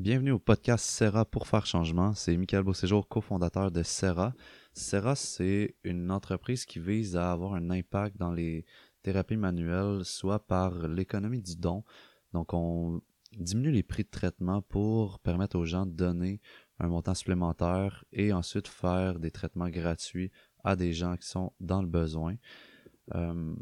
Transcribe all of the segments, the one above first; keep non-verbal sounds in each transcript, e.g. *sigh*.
Bienvenue au podcast Serra pour faire changement. C'est Michael Beauséjour, cofondateur de Serra. Serra, c'est une entreprise qui vise à avoir un impact dans les thérapies manuelles, soit par l'économie du don. Donc, on diminue les prix de traitement pour permettre aux gens de donner un montant supplémentaire et ensuite faire des traitements gratuits à des gens qui sont dans le besoin. Euh,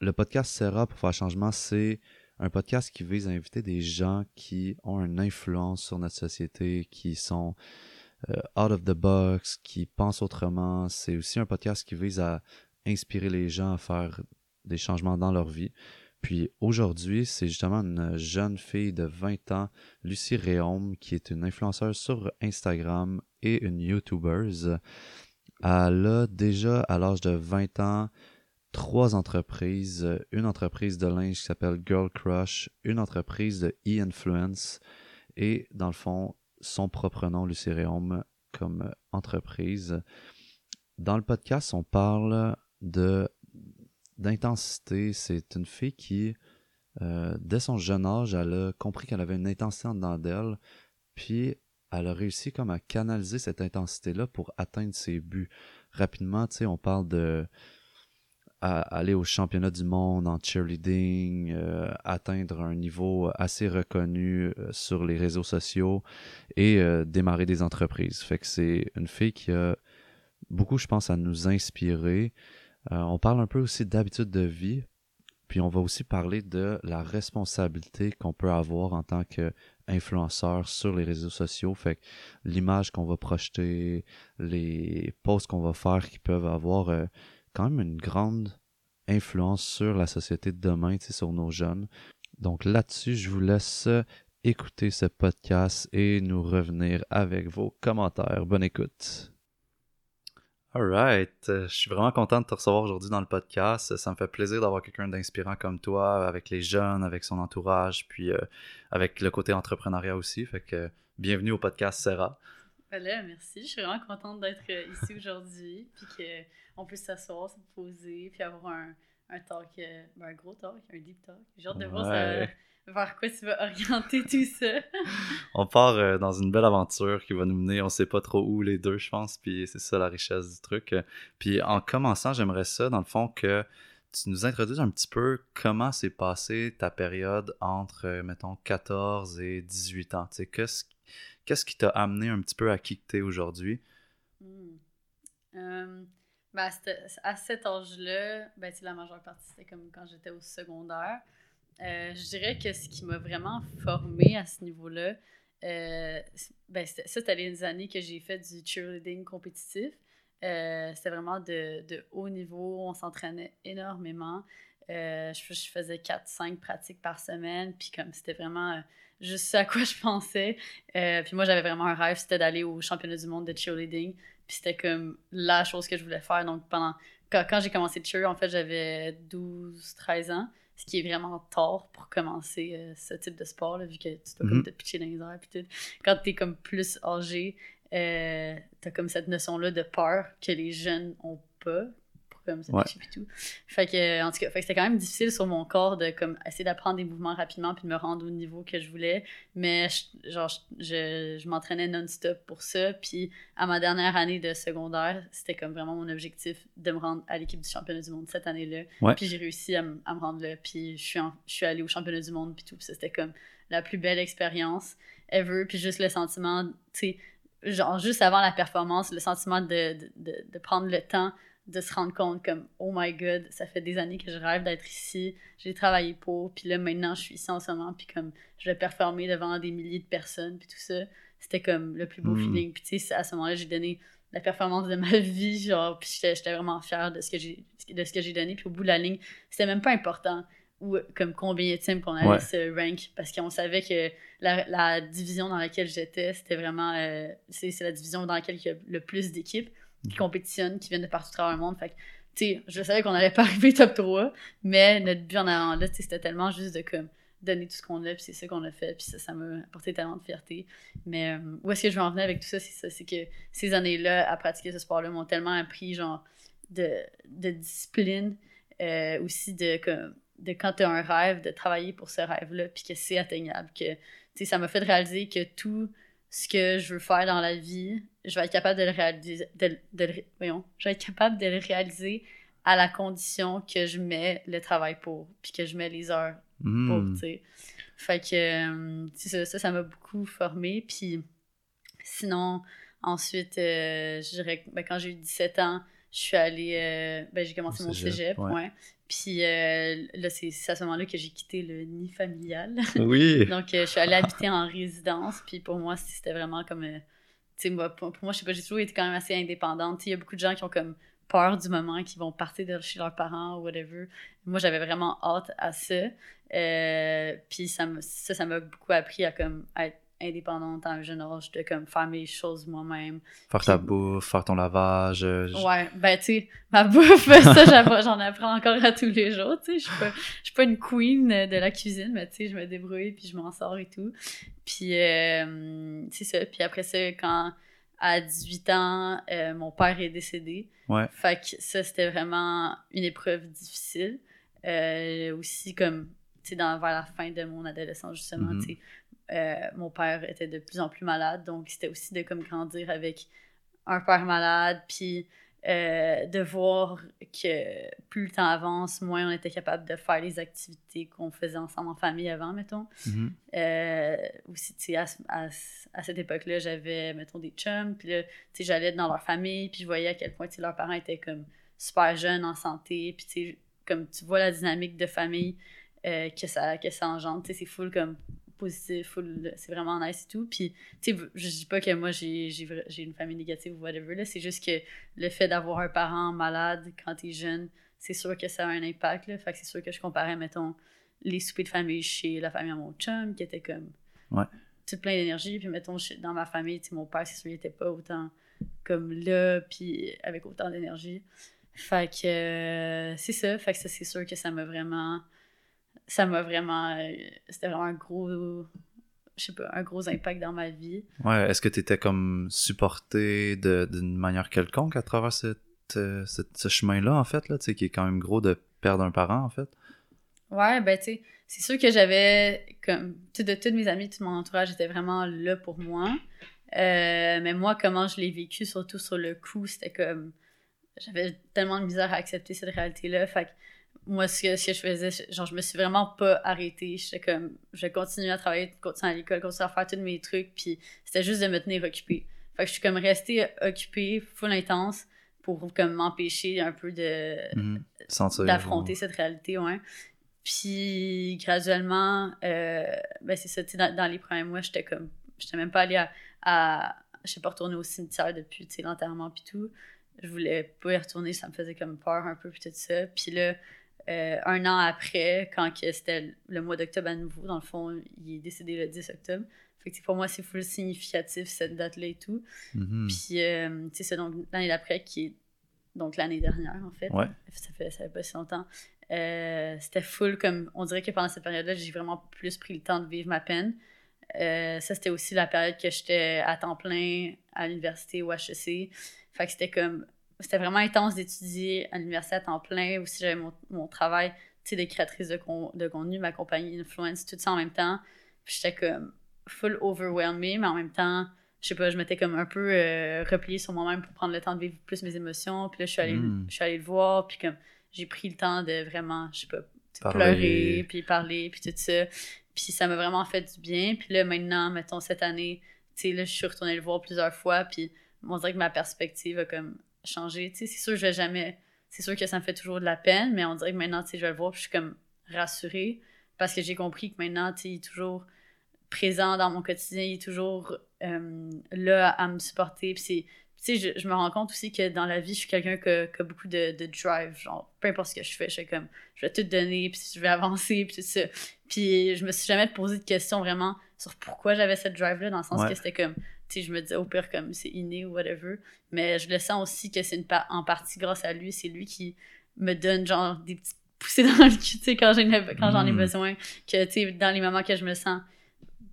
le podcast Serra pour faire changement, c'est un podcast qui vise à inviter des gens qui ont une influence sur notre société, qui sont euh, out of the box, qui pensent autrement. C'est aussi un podcast qui vise à inspirer les gens à faire des changements dans leur vie. Puis aujourd'hui, c'est justement une jeune fille de 20 ans, Lucie Réaume, qui est une influenceuse sur Instagram et une YouTuber. Elle a déjà, à l'âge de 20 ans, trois entreprises, euh, une entreprise de linge qui s'appelle Girl Crush, une entreprise de e-influence et dans le fond son propre nom Lucéréum comme entreprise. Dans le podcast, on parle de d'intensité. C'est une fille qui, euh, dès son jeune âge, elle a compris qu'elle avait une intensité en dedans d'elle, puis elle a réussi comme à canaliser cette intensité-là pour atteindre ses buts. Rapidement, tu sais, on parle de à aller au championnat du monde en cheerleading, euh, atteindre un niveau assez reconnu euh, sur les réseaux sociaux et euh, démarrer des entreprises. Fait que c'est une fille qui a beaucoup, je pense, à nous inspirer. on parle un peu aussi d'habitude de vie, puis on va aussi parler de la responsabilité qu'on peut avoir en tant qu'influenceur sur les réseaux sociaux. Fait que l'image qu'on va projeter, les posts qu'on va faire qui peuvent avoir une grande influence sur la société de demain, sur nos jeunes. Donc là-dessus, je vous laisse écouter ce podcast et nous revenir avec vos commentaires. Bonne écoute. Alright, je suis vraiment content de te recevoir aujourd'hui dans le podcast. Ça me fait plaisir d'avoir quelqu'un d'inspirant comme toi, avec les jeunes, avec son entourage, puis euh, avec le côté entrepreneuriat aussi. Fait que bienvenue au podcast Serra. Voilà, merci. Je suis vraiment contente d'être ici aujourd'hui, puis que on peut s'asseoir, se poser, puis avoir un, un talk, euh, ben, un gros talk, un deep talk. J'ai hâte de voir vers quoi tu vas *laughs* orienter tout ça. on part euh, dans une belle aventure qui va nous mener, on sait pas trop où les deux, je pense, puis c'est ça la richesse du truc. Puis en commençant, j'aimerais ça, dans le fond, que tu nous introduises un petit peu comment s'est passée ta période entre, euh, mettons, 14 et 18 ans. Tu sais, qu'est-ce, qui t'a amené un petit peu à qui aujourd'hui? Hmm. Ben, à cet âge-là, ben, la majeure partie, c'était comme quand j'étais au secondaire. Euh, je dirais que ce qui m'a vraiment formé à ce niveau-là, euh, ben, c'était les années que j'ai fait du cheerleading compétitif. C'était vraiment de, de, haut niveau, on s'entraînait énormément. Je, je, faisais 4-5 pratiques par semaine, puis comme c'était vraiment juste ça à quoi *laughs* je pensais. puis moi, j'avais vraiment un rêve, c'était d'aller au championnat du monde de cheerleading. Puis c'était comme la chose que je voulais faire. Donc pendant quand, j'ai commencé cheer, en fait, j'avais 12-13 ans, ce qui est vraiment tard pour commencer euh, ce type de sport, là, vu que tu dois comme mhm. te pitcher dans les airs. Puis tout. Quand t'es comme plus âgé, euh, t'as comme cette notion-là de peur que les jeunes ont pas comme ça, tout. Fait que, en tout cas, c'était quand même difficile sur mon corps de comme essayer d'apprendre des mouvements rapidement puis de me rendre au niveau que je voulais. Mais je, genre, je, je, m'entraînais non-stop pour ça. Puis à ma dernière année de secondaire, c'était comme vraiment mon objectif de me rendre à l'équipe du championnat du monde cette année-là. Puis j'ai réussi à, à, me rendre là. Puis je suis, je suis allée au championnat du monde puis tout. C'était comme la plus belle expérience ever. Puis juste le sentiment, tu sais, genre juste avant la performance, le sentiment de, de, de prendre le temps de se rendre compte comme oh my god ça fait des années que je rêve d'être ici j'ai travaillé pour puis là maintenant je suis ici en ce moment puis comme je vais performer devant des milliers de personnes puis tout ça. C'était comme le plus beau hmm. feeling. Puis tu sais à ce moment-là j'ai donné la performance de ma *laughs* vie genre puis j'étais vraiment fière de ce que j'ai de ce que j'ai donné. Puis au bout de la ligne c'était même pas important ou comme combien de qu'on allait se rank parce qu'on savait que la, la, division dans laquelle j'étais c'était vraiment euh, c'est la division dans laquelle il y a le plus d'équipes qui compétitionnent, qui viennent de partout à travers le monde. Fait que, je savais qu'on n'allait pas arriver top 3, mais notre but en avant là, c'était tellement juste de comme donner tout ce qu'on a, puis c'est ça qu'on a fait, puis ça, ça m'a apporté tellement de fierté. Mais euh, où est-ce que je veux en venir avec tout ça, c'est ça, c'est que ces années-là, à pratiquer ce sport-là, m'ont tellement appris, genre, de, de discipline, euh, aussi de, de quand tu as un rêve, de travailler pour ce rêve-là, puis que c'est atteignable, que sais, ça m'a fait réaliser que tout ce que je veux faire dans la vie, je vais être capable de le réaliser, de, de, voyons, je vais être capable de le réaliser à la condition que je mets le travail pour, puis que je mets les heures pour, Hmm. tu sais. Fait que, euh, ça, ça, m'a beaucoup formé. Puis sinon, ensuite, euh, je dirais que ben, quand j'ai eu 17 ans, je suis allée, euh, ben, j'ai commencé mon cégep, cégep, ouais. ouais. Puis euh, là, c'est à ce moment-là que j'ai quitté le nid familial. Oui. *laughs* Donc, euh, je suis allée habiter en résidence. Puis pour moi, c'était vraiment comme. euh, tu sais, moi, pour, pour moi, je sais pas, j'ai toujours été quand même assez indépendante. Il y a beaucoup de gens qui ont comme peur du moment, qui vont partir de chez leurs parents ou whatever. Moi, j'avais vraiment hâte à ça. Puis ça, ça, m'a beaucoup appris à comme être indépendante à un jeune âge, de comme faire mes choses moi-même. Faire ta bouffe, faire ton lavage. euh, Ouais, ben tu sais, ma bouffe, *laughs* ça j'en apprends encore à tous les jours, tu sais, je suis pas, je suis pas une queen de la cuisine, mais tu sais, je me débrouille puis je m'en sors et tout. Puis euh, c'est ça, puis après ça, quand à 18 ans, euh, mon père est décédé, Ouais. fait que ça c'était vraiment une épreuve difficile. Euh, aussi comme, tu sais, vers la fin de mon adolescence justement, Mhm. tu sais, euh, mon père était de plus en plus malade, donc c'était aussi de comme grandir avec un père malade, puis euh, de voir que plus le temps avance, moins on était capable de faire les activités qu'on faisait ensemble en famille avant, mettons. Mhm. Euh, aussi, tu sais, à, ce- à, ce- à cette époque-là, j'avais, mettons, des chums, puis là, tu sais, j'allais dans leur famille, puis je voyais à quel point, leurs parents étaient comme super jeunes, en santé, puis tu sais, comme tu vois la dynamique de famille euh, que, ça, que ça engendre, tu sais, c'est full comme positif, c'est vraiment nice et tout, puis tu sais, je dis pas que moi, j'ai, une famille négative ou whatever, là, c'est juste que le fait d'avoir un parent malade quand t'es jeune, c'est sûr que ça a un impact, là, fait que c'est sûr que je comparais, mettons, les soupers de famille chez la famille à mon chum, qui était comme Ouais. tout plein d'énergie. Puis mettons, dans ma famille, tu sais, mon père, c'est sûr, il était pas autant comme là, puis avec autant d'énergie. Fait que euh, c'est ça. Fait que ça, c'est sûr que ça m'a vraiment. Ça m'a vraiment. euh, C'était vraiment un gros. Je sais pas, un gros impact dans ma vie. Ouais, est-ce que tu étais comme supporté d'une manière quelconque à travers cette, euh, cette- ce chemin-là, en fait, là, tu sais, qui est quand même gros de perdre un parent, en fait? Ouais, ben tu sais, c'est sûr que j'avais comme tout de tous mes amis, tout mon entourage était vraiment là pour moi. Euh, mais moi, comment je l'ai vécu, surtout sur le coup, c'était comme j'avais tellement de misère à accepter cette réalité-là. Fait que moi, ce que, ce que je faisais, je- genre, je me suis vraiment pas arrêtée. J'étais comme, je continuais à travailler, continuer à l'école, continuer à faire tous mes trucs, puis c'était juste de me tenir occupée. Fait que je suis comme restée occupée, full intense, pour comme m'empêcher un peu de, Mhm. D'affronter cette réalité, ouais. Puis graduellement, euh, ben c'est ça, tu sais, dans, dans les premiers mois, j'étais comme, j'étais même pas allée à, à je sais pas, retourner au cimetière depuis, tu sais, l'enterrement puis tout. Je voulais pas y retourner, ça me faisait comme peur un peu puis tout ça. Puis là, euh, un an après, quand c'était le mois d'octobre à nouveau, dans le fond, il est décédé le 10 octobre. Fait que pour moi, c'est full significatif cette date-là et tout. Mhm. Puis, euh, tu sais, c'est donc l'année d'après qui est donc l'année dernière, en fait. Ouais. Ça fait, ça fait pas si longtemps. Euh, c'était full comme. On dirait que pendant cette période-là, j'ai vraiment plus pris le temps de vivre ma peine. Euh, ça, c'était aussi la période que j'étais à temps plein à l'université ou HEC. Fait que c'était comme. C'était vraiment intense d'étudier à l'université à temps plein. Aussi, j'avais mon, mon travail, tu sais, de créatrice de, con- de contenu, ma compagnie Influence, tout ça en même temps. Puis j'étais comme full overwhelmée, mais en même temps, je sais pas, je m'étais comme un peu euh, repliée sur moi-même pour prendre le temps de vivre plus mes émotions. Puis là, je suis allée, Mm. je suis allée le voir, puis comme j'ai pris le temps de vraiment, je sais pas, Parler. pleurer, puis parler, puis tout ça. Puis ça m'a vraiment fait du bien. Puis là, maintenant, mettons, cette année, tu sais, là, je suis retournée le voir plusieurs fois, puis on dirait que ma perspective a comme changé. Tu sais, c'est sûr, je vais jamais... C'est sûr que ça me fait toujours de la peine, mais on dirait que maintenant, tu sais, je vais le voir, je suis comme rassurée, parce que j'ai compris que maintenant, tu sais, il est toujours présent dans mon quotidien, il est toujours euh, là à me supporter, puis c'est tu sais, je, je me rends compte aussi que dans la vie, je suis quelqu'un qui a, beaucoup de, de drive. Genre, peu importe ce que je fais, je suis comme, je vais tout donner, puis je vais avancer, puis tout ça. Puis je me suis jamais posé de questions vraiment sur pourquoi j'avais cette drive-là, dans le sens Ouais. que c'était comme, tu sais, je me disais au pire comme c'est inné ou whatever. Mais je le sens aussi que c'est une pa- en partie grâce à lui. C'est lui qui me donne genre des petites poussées *laughs* dans le cul, tu sais, quand, j'en ai Mm. besoin. Que, tu sais, dans les moments que je me sens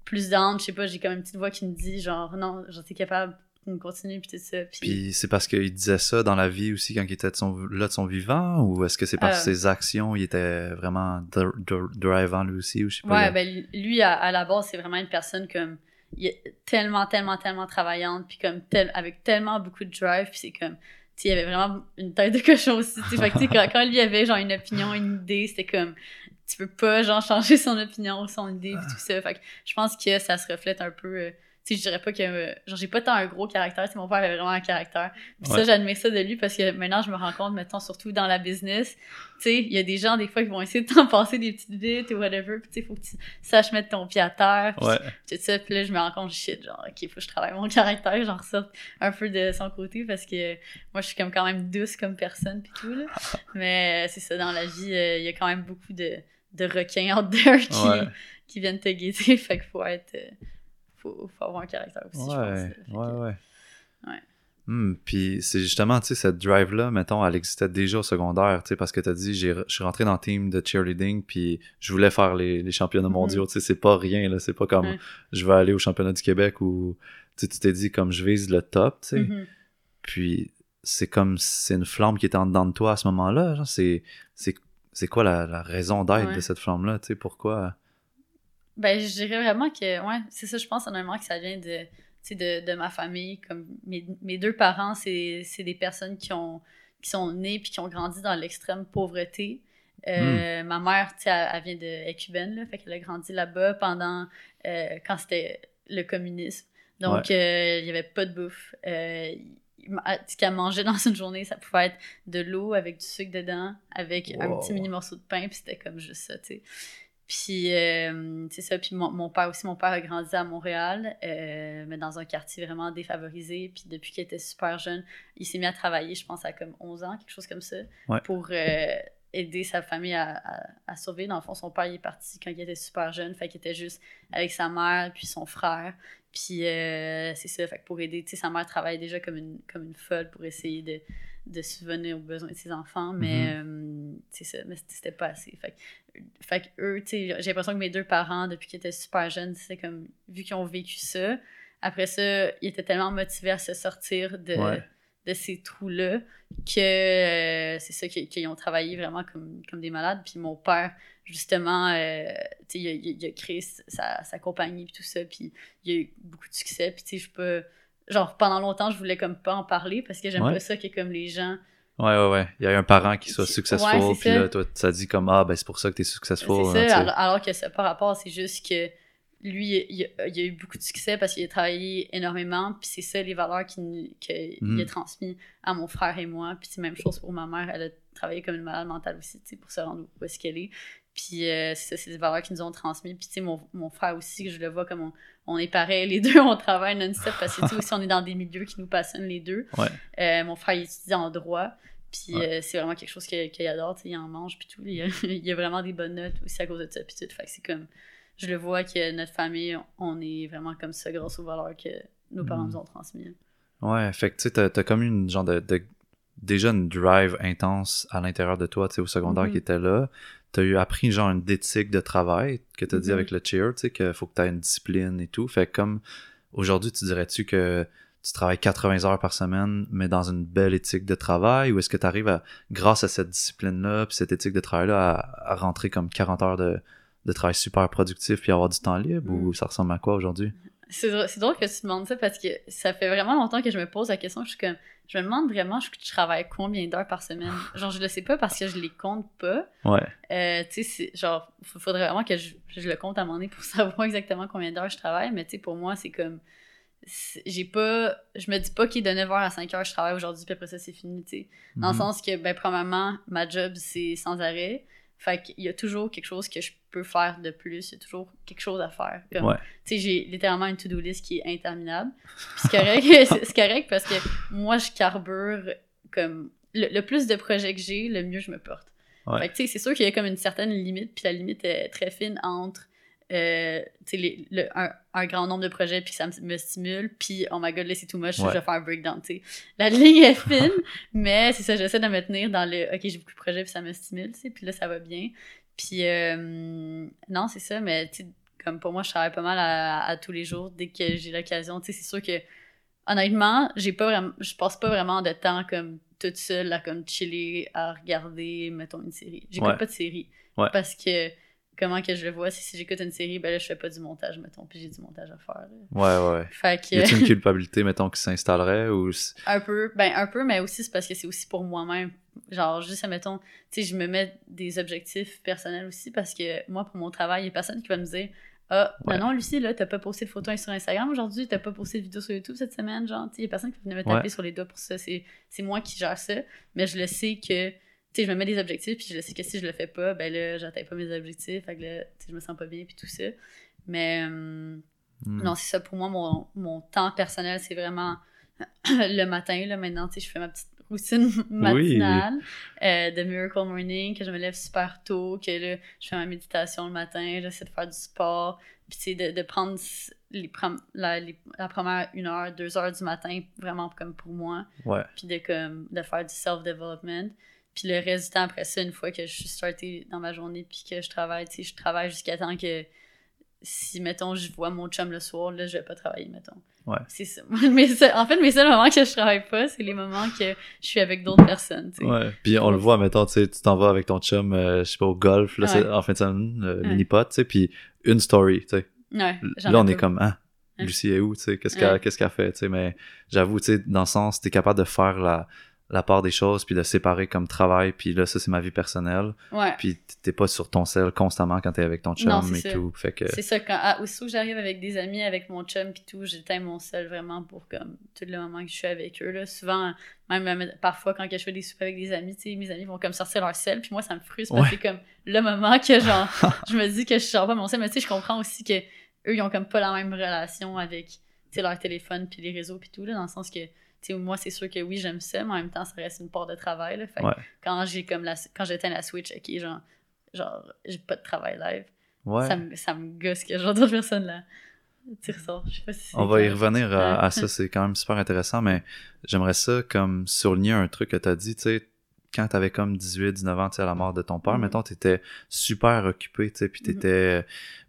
plus down, je sais pas, j'ai comme une petite voix qui me dit genre, non, genre, t'es capable continue, puis tout ça. Puis, Puis c'est parce qu'il disait ça dans la vie aussi quand il était de son, là de son vivant ou est-ce que c'est parce que Euh. ses actions, il était vraiment dr- dr- drivant lui aussi ou je sais pas. ouais, il- ben lui, à, à la base, c'est vraiment une personne comme. Il est tellement, tellement, tellement travaillante, puis comme tel, avec tellement beaucoup de drive, puis c'est comme. Tu sais, il avait vraiment une tête de cochon aussi. tu sais. Fait que, tu sais, quand, quand lui avait genre une opinion, une idée, c'était comme. Tu peux pas, genre, changer son opinion ou son idée, puis tout ça. Fait que je pense que ça se reflète un peu. Euh, tu sais, je dirais pas que. euh, genre, j'ai pas tant un gros caractère. Tu sais, mon père avait vraiment un caractère. Puis ça, j'admire ça de lui parce que maintenant, je me rends compte, mettons, surtout dans la business, tu sais, il y a des gens, des fois, qui vont essayer de *laughs* t'en passer des petites vites ou whatever. Puis tu sais, faut que tu saches mettre ton pied à terre. Puis Ouais. tout ça. Puis là, je me rends compte, shit, genre, OK, faut que je travaille mon *laughs* caractère, j'en ressorte un peu de son côté parce que moi, je suis comme quand même douce comme personne, puis tout, là. *laughs* Mais euh, c'est ça, dans la vie, euh, il y a quand même beaucoup de, de requins out there qui, Ouais. qui viennent te guetter. Fait qu'il faut être. Euh, faut, faut avoir un caractère aussi, je pense. Ouais, que- ouais, ouais. Ouais. Hmm, puis c'est justement, tu sais, cette drive-là, mettons, elle existait déjà au secondaire, tu sais, parce que t'as dit, j'ai, je suis rentré dans le team de cheerleading, puis je voulais faire les, les championnats Mhm. mondiaux, tu sais, c'est pas rien, là, c'est pas comme, Ouais. je vais aller au championnat du Québec ou, tu tu t'es dit, comme, je vise le top, tu sais, Mhm. puis c'est comme, c'est une flamme qui était en dedans de toi à ce moment-là, c'est, c'est, c'est quoi la, la raison d'être Ouais. de cette flamme-là, tu sais, pourquoi... Ben, je dirais vraiment que, ouais, c'est ça, je pense honnêtement que ça vient de, de, de ma famille. Comme mes, mes deux parents, c'est des personnes qui, ont, qui sont nées puis qui ont grandi dans l'extrême pauvreté. Euh, Ma mère, tu sais, elle, elle vient de elle est cubaine, là, fait qu'elle a grandi là-bas pendant, euh, quand c'était le communisme. Donc, euh, il y avait pas de bouffe. Ce qu'elle mangeait *laughs* dans une journée, ça pouvait être de l'eau avec du sucre dedans, avec un petit mini morceau de pain, puis c'était comme juste ça, tu sais. Puis, euh, c'est ça. Puis, mon, mon père aussi, mon père a grandi à Montréal, euh, mais dans un quartier vraiment défavorisé. Puis, depuis qu'il était super jeune, il s'est mis à travailler, je pense, à comme 11 ans, quelque chose comme ça, Ouais. pour euh, aider sa famille à, à, à survivre. Dans le fond, son père, il est parti quand il était super jeune, fait qu'il était juste avec sa mère, puis son frère. Puis, euh, c'est ça, fait que pour aider, tu sais, sa mère travaille déjà comme une, comme une folle pour essayer de, de subvenir aux besoins de ses enfants, mais euh, c'est ça, mais c'était pas assez. Fait que, fait que eux, j'ai l'impression que mes deux parents, depuis qu'ils étaient super jeunes, c'est comme, vu qu'ils ont vécu ça, après ça, ils étaient tellement motivés à se sortir de, Ouais. de ces trous-là que euh, c'est ça qu'ils ont travaillé vraiment comme, comme des malades. Puis mon père, justement, euh, il, a- il créé sa, sa compagnie puis tout ça, puis il a eu beaucoup de succès. Puis tu sais, je peux... Genre, pendant longtemps, je voulais comme pas en parler parce que j'aime Ouais. pas ça que comme les gens... Ouais, ouais, ouais. Il y a un parent qui soit successful, puis là, toi, ça dit comme, ah, ben c'est pour ça que t'es successful. C'est hein, ça, alors, alors que ça par rapport, c'est juste que lui, il a, il a eu beaucoup de succès parce qu'il a travaillé énormément, puis c'est ça les valeurs qu'il qu'il Mhm. a transmis à mon frère et moi. Puis c'est même chose pour ma mère, elle a travaillé comme une malade mentale aussi, tu sais, pour se rendre où est-ce qu'elle est. Puis euh, c'est ça, c'est des valeurs qu'ils nous ont transmises. Puis tu sais, mon, mon frère aussi, que je le vois comme on, on est pareil, les *laughs* deux, on travaille non-stop parce que tu aussi, on est dans des milieux qui nous passionnent les deux. Ouais. Euh, mon frère, il étudie en droit. Puis Ouais. euh, c'est vraiment quelque chose qu'il adore, tu sais, il en mange, puis tout. Il y, a, *laughs* il y a vraiment des bonnes notes aussi à cause de ça, puis tout. Fait que c'est comme, je le vois que notre famille, on est vraiment comme ça grâce aux valeurs que nos parents Mhm. nous ont transmises. Ouais, fait que tu sais, t'as, t'as comme une genre de, de- Déjà une drive intense à l'intérieur de toi, tu sais, au secondaire Mhm. qui était là. T'as eu appris genre une d'éthique de travail que t'as dit Mhm. avec le cheer, tu sais, qu'il faut que t'aies une discipline et tout. Fait que comme aujourd'hui, tu dirais-tu que tu travailles 80 heures par semaine, mais dans une belle éthique de travail, ou est-ce que tu arrives à, grâce à cette discipline-là, puis cette éthique de travail-là, à, à rentrer comme 40 heures de, de travail super productif puis avoir du temps libre, ou Mhm. ça ressemble à quoi aujourd'hui? C'est drôle, c'est drôle que tu demandes ça parce que ça fait vraiment longtemps que je me pose la question. Je suis comme, je me demande vraiment, je, je travaille combien d'heures par semaine? *laughs* Genre, je le sais pas parce que je les compte pas. Ouais. Euh, tu sais, genre, il faudrait vraiment que je, je le compte à mon donné pour *laughs* savoir exactement combien d'heures je travaille. Mais tu sais, pour moi, c'est comme, j'ai pas, je me dis pas qu'il est de 9h à 5h je travaille aujourd'hui, puis après ça, c'est fini, tu sais. Dans le Mhm. sens que, ben, premièrement, ma job, c'est sans arrêt. Fait qu'il y a toujours quelque chose que je peux faire de plus. Il y a toujours quelque chose à faire. Comme, Ouais. Tu sais, j'ai littéralement une to-do list qui est interminable. Puis c'est correct, *laughs* c'est correct parce que moi, je carbure comme... Le, le plus de projets que j'ai, le mieux je me porte. Ouais. Fait que, tu sais, c'est sûr qu'il y a comme une certaine limite, puis la limite est très fine entre euh, les- le- un, un grand nombre de projets, puis ça me, me stimule, puis oh my god, là c'est too much, Ouais. je vais faire un breakdown. La ligne est fine, *laughs* mais c'est ça, j'essaie de me tenir dans le ok, j'ai beaucoup de projets, puis ça me stimule, tu puis là ça va bien. Puis euh, non, c'est ça, mais tu comme pour moi, je travaille pas mal à, à tous les jours dès que j'ai l'occasion, tu sais, c'est sûr que honnêtement, j'ai pas vraiment, je passe pas vraiment de temps comme toute seule à comme chiller, à regarder, mettons, une série. J'écoute Ouais. pas de série. Ouais. Parce que, comment que je le vois, si, si j'écoute une série, ben là, je fais pas du montage, mettons, puis j'ai du montage à faire. là. Ouais, ouais. Fait que, Y a-t-il une culpabilité, mettons, qui s'installerait ou. un peu, ben un peu, mais aussi c'est parce que c'est aussi pour moi-même. Genre, juste, mettons, tu sais, je me mets des objectifs personnels aussi parce que moi, pour mon travail, il y a personne qui va me dire Ah, ben Ouais. non, Lucie, là, t'as pas posté de photos sur Instagram aujourd'hui, t'as pas posté de vidéo sur YouTube cette semaine, genre, il y a personne qui va venir me taper Ouais. sur les doigts pour ça. C'est c'est moi qui gère ça, mais je le sais que, tu sais, je me mets des objectifs, puis je sais que si je le fais pas, ben là, j'atteins pas mes objectifs, fait que là, tu sais, je me sens pas bien, puis tout ça. Mais. hum, Hmm. non, c'est ça. Pour moi, mon, mon temps personnel, c'est vraiment *clears throat* le matin. Là, maintenant, tu sais, je fais ma petite routine *laughs* matinale euh, de Miracle Morning, que je me lève super tôt, que là, je fais ma méditation le matin, j'essaie de faire du sport, puis tu sais, de, de prendre les, la, les- la première une heure, deux heures du matin, vraiment comme pour moi, Ouais. puis de, comme, de faire du self-development. Puis le reste du temps après ça, une fois que je suis startée dans ma journée, puis que je travaille, tu sais, je travaille jusqu'à temps que si, mettons, je vois mon chum le soir, là, je vais pas travailler, mettons. Ouais. C'est ça. *laughs* Mais ça- en fait, mes seuls moments que je travaille pas, c'est les moments que je suis avec d'autres personnes, tu sais. Ouais. Puis on le voit, mettons, tu sais, tu t'en vas avec ton chum, euh, je sais pas, au golf, là, Ouais. c'est- en fin de semaine, euh, Ouais. mini-pot, tu sais, puis une story, tu sais. Ouais, Là, on est comme, ah. Lucie est où, tu sais, qu'est-ce qu'elle qu'est-ce qu'elle fait, tu sais, mais j'avoue, tu sais, dans le sens, t'es capable de faire la, la part des choses, puis de séparer comme travail, puis là, ça, c'est ma vie personnelle, Ouais. puis t'es pas sur ton sel constamment quand t'es avec ton chum Non, et ça. tout, fait que, C'est ça, quand, ah, aussitôt que j'arrive avec des amis, avec mon chum pis tout, j'éteins mon sel vraiment pour comme tout le moment que je suis avec eux. Là. Souvent, même parfois quand je fais des soupers avec des amis, tu sais, mes amis vont comme sortir leur sel, puis moi ça me frustre parce que c'est comme le moment que genre, *laughs* je me dis que je sors pas mon sel, mais tu sais, je comprends aussi que eux ils ont comme pas la même relation avec tu sais, leur téléphone puis les réseaux puis tout, là, dans le sens que tu moi, c'est sûr que oui, j'aime ça, mais en même temps, ça reste une part de travail. Là, fait Ouais. quand j'ai comme la, quand j'éteins la Switch, ok, genre, genre j'ai pas de travail live. ouais. Ça, me, ça me gosse que genre d'autres personnes là. Tu. Je sais pas si On va y revenir à, à *laughs* ça, c'est quand même super intéressant, mais j'aimerais ça comme souligner un truc que t'as dit, tu sais, quand t'avais comme 18, 19 ans, tu sais, à la mort de ton père, Mhm. mettons, t'étais super occupé, tu sais, puis Mhm. t'étais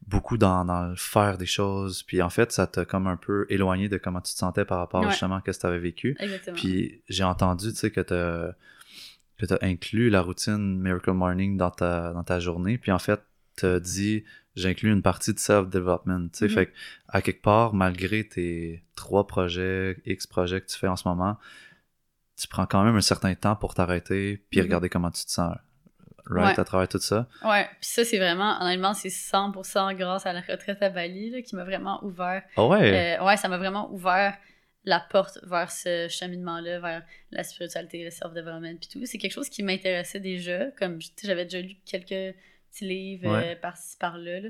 beaucoup dans, dans le faire des choses, puis en fait, ça t'a comme un peu éloigné de comment tu te sentais par rapport Ouais. justement à ce que t'avais vécu. Exactement. Puis j'ai entendu, tu sais, que t'as que t'as inclus la routine Miracle Morning dans ta, dans ta journée, puis en fait, t'as dit, j'inclus une partie de self-development, tu sais, Mhm. fait que, à quelque part, malgré tes trois projets, X projets que tu fais en ce moment, tu prends quand même un certain temps pour t'arrêter, puis Mhm. regarder comment tu te sens, right, Ouais. à travers tout ça? Ouais, puis ça, c'est vraiment, honnêtement, c'est 100% grâce à la retraite à Bali là, qui m'a vraiment ouvert. Ah ouais, Euh, ouais, ça m'a vraiment ouvert la porte vers ce cheminement-là, vers la spiritualité, le self-development, puis tout. C'est quelque chose qui m'intéressait déjà, comme j'avais déjà lu quelques petits livres Ouais. euh, par-ci par-là, là.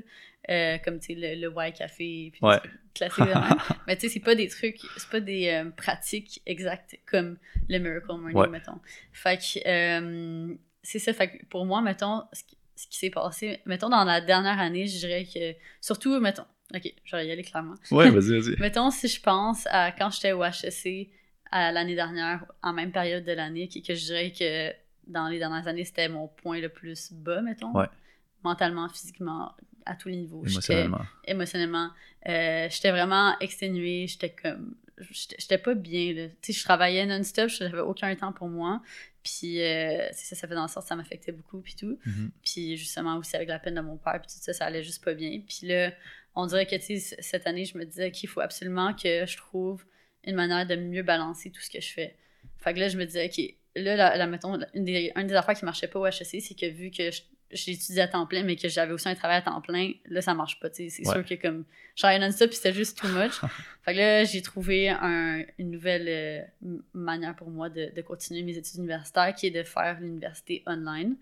Euh, comme le, le Why Café, puis Ouais. même. *laughs* Mais tu sais, c'est pas des trucs, c'est pas des euh, pratiques exactes comme le Miracle Morning, Ouais. mettons. Fait que, c'est ça, fait que pour moi, mettons, ce qui, s'est passé, mettons, dans la dernière année, je dirais que, surtout, mettons, ok, je vais y aller clairement. ouais, vas-y, *laughs* vas-y. Mettons, si je pense à quand j'étais au HEC à l'année dernière, en même période de l'année, que, que je dirais que dans les dernières années, c'était mon point le plus bas, mettons. Ouais. Mentalement, physiquement, à tous les niveaux. Émotionnellement. émotionnellement. Euh, j'étais vraiment exténuée, j'étais comme. J'étais pas bien, là. Tu sais, je travaillais non-stop, j'avais aucun temps pour moi. Puis, euh, ça, ça fait dans le sens que ça m'affectait beaucoup, puis tout. Mhm. Puis, justement, aussi avec la peine de mon père, puis tout ça, ça allait juste pas bien. Puis là, on dirait que, tu sais, c- cette année, je me disais qu'il faut absolument que je trouve une manière de mieux balancer tout ce que je fais. Fait que là, je me disais, OK, là, la, la- mettons, une des, une des affaires qui marchait pas au HEC, c'est que vu que je- j'étudiais à temps plein, mais que j'avais aussi un travail à temps plein, là, ça marche pas. C'est Ouais. sûr que comme, je travaillais non-stop, puis c'était juste too much. *laughs* fait que là, j'ai trouvé un- une nouvelle euh, manière pour moi de, de continuer mes études universitaires, qui est de faire l'université online,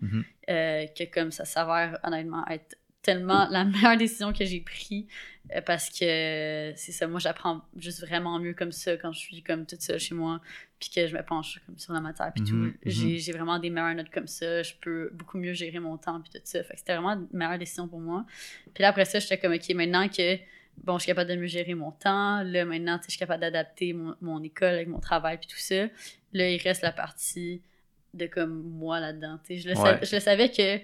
euh, que comme ça s'avère honnêtement être tellement la meilleure décision que j'ai prise euh, parce que euh, c'est ça, moi j'apprends juste vraiment mieux comme ça quand je suis comme toute seule chez moi puis que je me penche comme sur la matière puis Mhm, tout. mhm. J'ai j'ai vraiment des meilleures notes comme ça, je peux beaucoup mieux gérer mon temps puis tout ça. Fait que c'était vraiment une meilleure décision pour moi. Puis là après ça, j'étais comme OK, maintenant que bon, je suis capable de mieux gérer mon temps, là maintenant, tu sais, je suis capable d'adapter mon, mon école avec mon travail puis tout ça. Là, il reste la partie de comme moi là-dedans. tu sais. Je, Ouais. je le savais que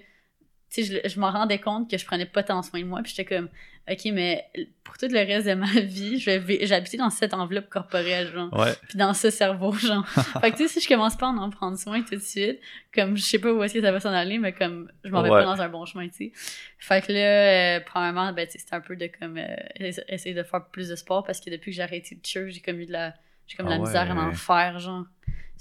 tu sais, je, je m'en rendais compte que je prenais pas tant soin de moi, puis j'étais comme, OK, mais pour tout le reste de ma *laughs* vie, je vais habité dans cette enveloppe corporelle, genre. Ouais. Puis dans ce cerveau, *laughs* genre. fait que, tu sais, si je commence pas à en prendre soin tout de suite, comme, je sais pas où est-ce que ça va s'en aller, mais comme, je m'en vais Ouais. pas dans un bon chemin, tu sais. Fait que là, euh, premièrement, ben, tu sais, c'était un peu de, comme, euh, essa- essayer de faire plus de sport, parce que depuis que j'ai arrêté de church, j'ai comme eu de la, j'ai comme de Ah la misère à en faire, genre,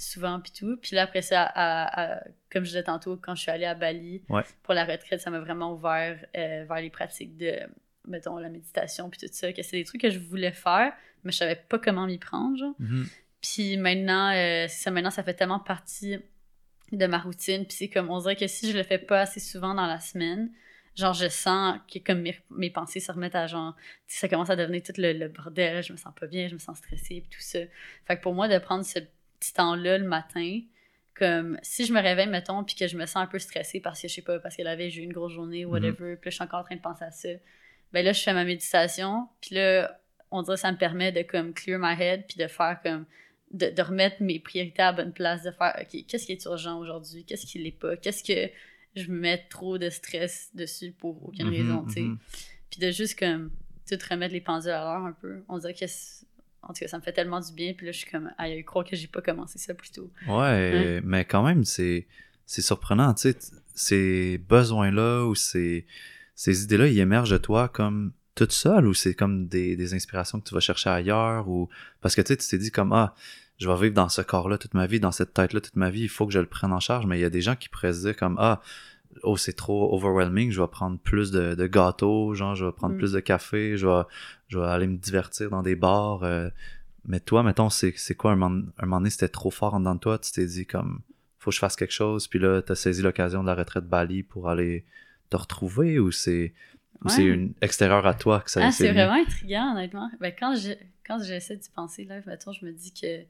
souvent, puis tout. Puis là, après ça, à- à- comme je disais tantôt, quand je suis allée à Bali, Ouais. pour la retraite, ça m'a vraiment ouvert euh, vers les pratiques de, mettons, la méditation, puis tout ça, que c'est des trucs que je voulais faire, mais je savais pas comment m'y prendre, genre. Mhm. Puis maintenant, euh, ça, maintenant, ça fait tellement partie de ma routine. Puis c'est comme, on dirait que si je le fais pas assez souvent dans la semaine, genre, je sens que comme mes, mes pensées se remettent à genre, ça commence à devenir tout le, le bordel, je me sens pas bien, je me sens stressée, puis tout ça. Fait que pour moi, de prendre ce petit temps-là le matin, comme si je me réveille, mettons, puis que je me sens un peu stressée parce que, je sais pas, parce que la veille, j'ai eu une grosse journée, whatever, puis là, je suis encore en train de penser à ça. Ben là, je fais ma méditation, puis là, on dirait que ça me permet de comme clear my head, puis de faire comme de, de remettre mes priorités à la bonne place, de faire, OK, qu'est-ce qui est urgent aujourd'hui? Qu'est-ce qui l'est pas? Qu'est-ce que je me mets trop de stress dessus pour aucune Mhm, raison, tu sais? mhm. Puis de juste comme, tout remettre les pendules à l'heure un peu. On dirait que, c'est- en tout cas, ça me fait tellement du bien, puis là, je suis comme, aïe, croire que j'ai pas commencé ça plus tôt. Ouais, mais quand même, c'est c'est surprenant, tu sais, ces besoins-là ou ces, ces idées-là, ils émergent de toi comme toute seule ou c'est comme des, des inspirations que tu vas chercher ailleurs ou parce que tu sais, tu t'es dit comme ah, je vais vivre dans ce corps-là toute ma vie, dans cette tête-là toute ma vie, il faut que je le prenne en charge, mais il y a des gens qui pourraient se dire comme ah, oh, c'est trop overwhelming, je vais prendre plus de, de gâteaux, genre je vais prendre Mm. plus de café, je vais, je vais aller me divertir dans des bars. euh, mais toi, mettons, c'est c'est quoi un moment, un moment donné, c'était trop fort en dedans de toi, tu t'es dit comme faut que je fasse quelque chose, puis là, t'as saisi l'occasion de la retraite Bali pour aller te retrouver ou c'est ou c'est Ouais. une extérieure à toi que ça Ah, s'est c'est vraiment intriguant, honnêtement. Ben, quand je- quand j'essaie d'y penser, là, mettons, je me dis que,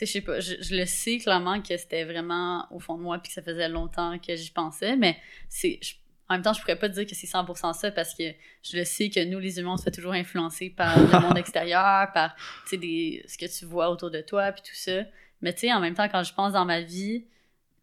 sais, je sais pas, je, je le sais clairement que c'était vraiment au fond de moi, puis que ça faisait longtemps que j'y pensais, mais c'est, je- en même temps, je pourrais pas te dire que c'est 100% ça, parce que je le sais que nous, les humains, on se fait toujours influencer par le *laughs* monde extérieur, par, tu sais, des- ce que tu vois autour de toi, puis tout ça. Mais tu sais, en même temps, quand je pense dans ma vie,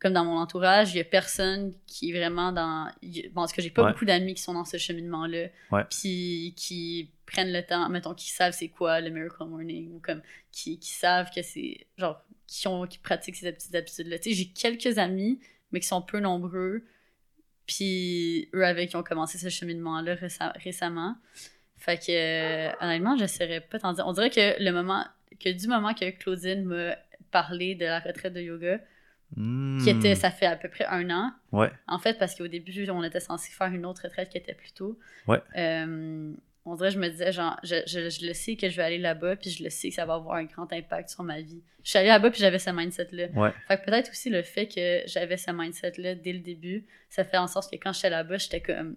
comme dans mon entourage, il y a personne qui est vraiment dans. Bon, parce que j'ai pas Ouais. beaucoup d'amis qui sont dans ce cheminement-là. Ouais. Puis qui prennent le temps, mettons, qui savent c'est quoi le Miracle Morning, ou comme qui, qui savent que c'est. Genre, qui, ont, qui pratiquent ces petites habitudes-là. Tu sais, j'ai quelques amis, mais qui sont peu nombreux. Puis eux avec qui ont commencé ce cheminement-là réce- récemment. Fait que, euh, honnêtement, je saurais pas t'en dire. On dirait que le moment, que du moment que Claudine m'a parlé de la retraite de yoga, qui était, Hmm. ça fait à peu près un an, Ouais, en fait, parce qu'au début, on était censé faire une autre retraite qui était plus tôt. Ouais. Euh, on dirait, je me disais, genre, je, je, je le sais que je vais aller là-bas, puis je le sais que ça va avoir un grand impact sur ma vie. Je suis allée là-bas, puis j'avais ce mindset-là. ouais. Fait que peut-être aussi le fait que j'avais ce mindset-là dès le début, ça fait en sorte que quand j'étais là-bas, j'étais comme.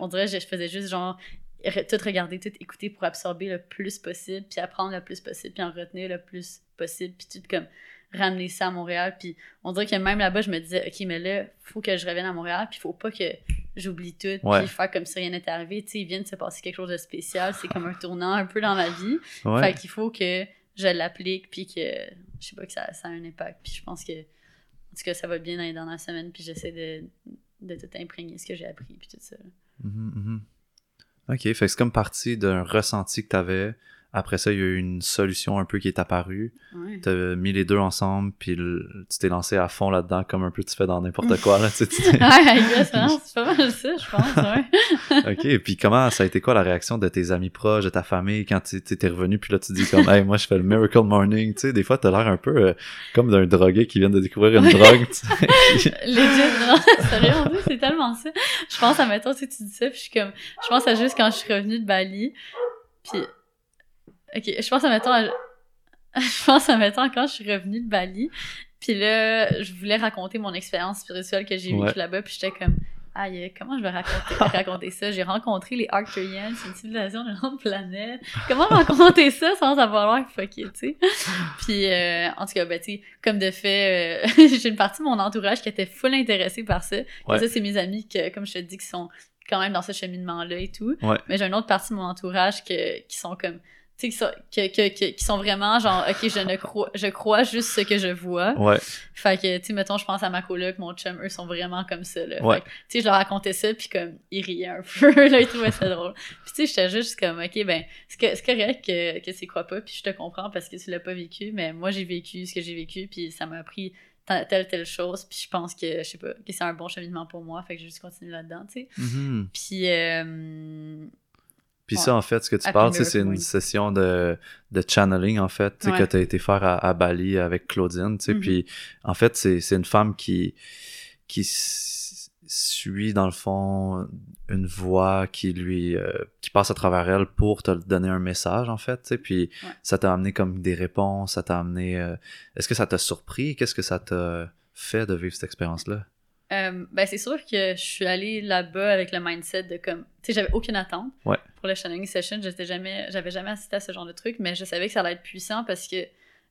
on dirait je faisais juste genre re- tout regarder, tout écouter pour absorber le plus possible, puis apprendre le plus possible, puis en retenir le plus possible, puis tout comme ramener ça à Montréal. Puis on dirait que même là-bas, je me disais, OK, mais là, faut que je revienne à Montréal, puis faut pas que j'oublie tout, Ouais. puis faire comme si rien n'était arrivé. Tu sais, il vient de se passer quelque chose de spécial, c'est comme un tournant un peu dans ma vie. ouais. Fait qu'il faut que je l'applique, puis que, je sais pas, que ça, ça a un impact. Puis je pense que, en tout cas, ça va bien dans les dernières semaines, puis j'essaie de, de tout imprégner ce que j'ai appris, puis tout ça. Mhm, mhm. Ok, fait que c'est comme parti d'un ressenti que t'avais. Après ça, il y a eu une solution un peu qui est apparue. Ouais. T'as mis les deux ensemble, puis le- tu t'es lancé à fond là-dedans, comme un peu tu fais dans n'importe quoi. Là, tu sais, *laughs* Ouais, hein, c'est pas mal ça, je pense, ouais. *laughs* ok, et puis comment ça a été quoi la réaction de tes amis proches, de ta famille, quand tu t'es revenu, puis là tu dis comme, hey, moi je fais le Miracle Morning. Tu sais, des fois t'as l'air un peu euh, comme d'un drogué qui vient de découvrir une drogue. tu *laughs* sais. Sérieux, c'est tellement ça. Je pense à, mettons, si tu dis ça, puis je suis comme, je pense à juste quand je suis revenue de Bali, puis, ok, je pense à, mettons, *laughs* à- je pense à, quand je suis revenue de Bali, puis là, je voulais raconter mon expérience spirituelle que j'ai vécue Ouais. là-bas, puis j'étais comme, aïe, comment je vais raconter, *laughs* raconter ça? J'ai rencontré les Arcturians, c'est une civilisation d'une autre planète. Comment raconter ça sans avoir l'air fucké, tu sais? Puis, euh, en tout cas, ben, tu sais, comme de fait, euh, *laughs* j'ai une partie de mon entourage qui était full intéressée par ça. Ouais. Ça, c'est mes amis que, comme je te dis, qui sont quand même dans ce cheminement-là et tout. Ouais. Mais j'ai une autre partie de mon entourage que, qui sont comme, tu tu sais, qui sont, que- que- que- qui sont vraiment genre, ok, je ne crois, je crois juste ce que je vois. Ouais. Fait que, tu sais, mettons, je pense à ma coloc, mon chum, eux sont vraiment comme ça, là. Ouais. Tu sais, je leur racontais ça, puis comme, ils riaient un *laughs* peu, là, ils trouvaient ça drôle. Puis, tu sais, j'étais juste comme, ok, ben, c'est correct que, que tu crois pas, puis je te comprends parce que tu l'as pas vécu, mais moi, j'ai vécu ce que j'ai vécu, puis ça m'a appris telle, telle chose, puis je pense que, je sais pas, que c'est un bon cheminement pour moi, fait que j'ai juste continué là-dedans, tu sais. Mhm. Puis, euh, Puis Ouais. ça, en fait, ce que tu parles, c'est une session de, de channeling, en fait, Ouais. que tu as été faire à, à Bali avec Claudine, tu sais. Mhm. Puis, en fait, c'est une femme qui, qui suit, dans le fond, une voix qui lui... euh, qui passe à travers elle pour te donner un message, en fait, tu sais. Puis, Ouais. ça t'a amené comme des réponses, ça t'a amené... euh, Est-ce que ça t'a surpris? Qu'est-ce que ça t'a fait de vivre cette expérience-là? Euh, ben c'est sûr que je suis allée là-bas avec le mindset de comme tu sais j'avais aucune attente Ouais. pour le channeling session j'étais jamais j'avais jamais assisté à ce genre de truc mais je savais que ça allait être puissant parce que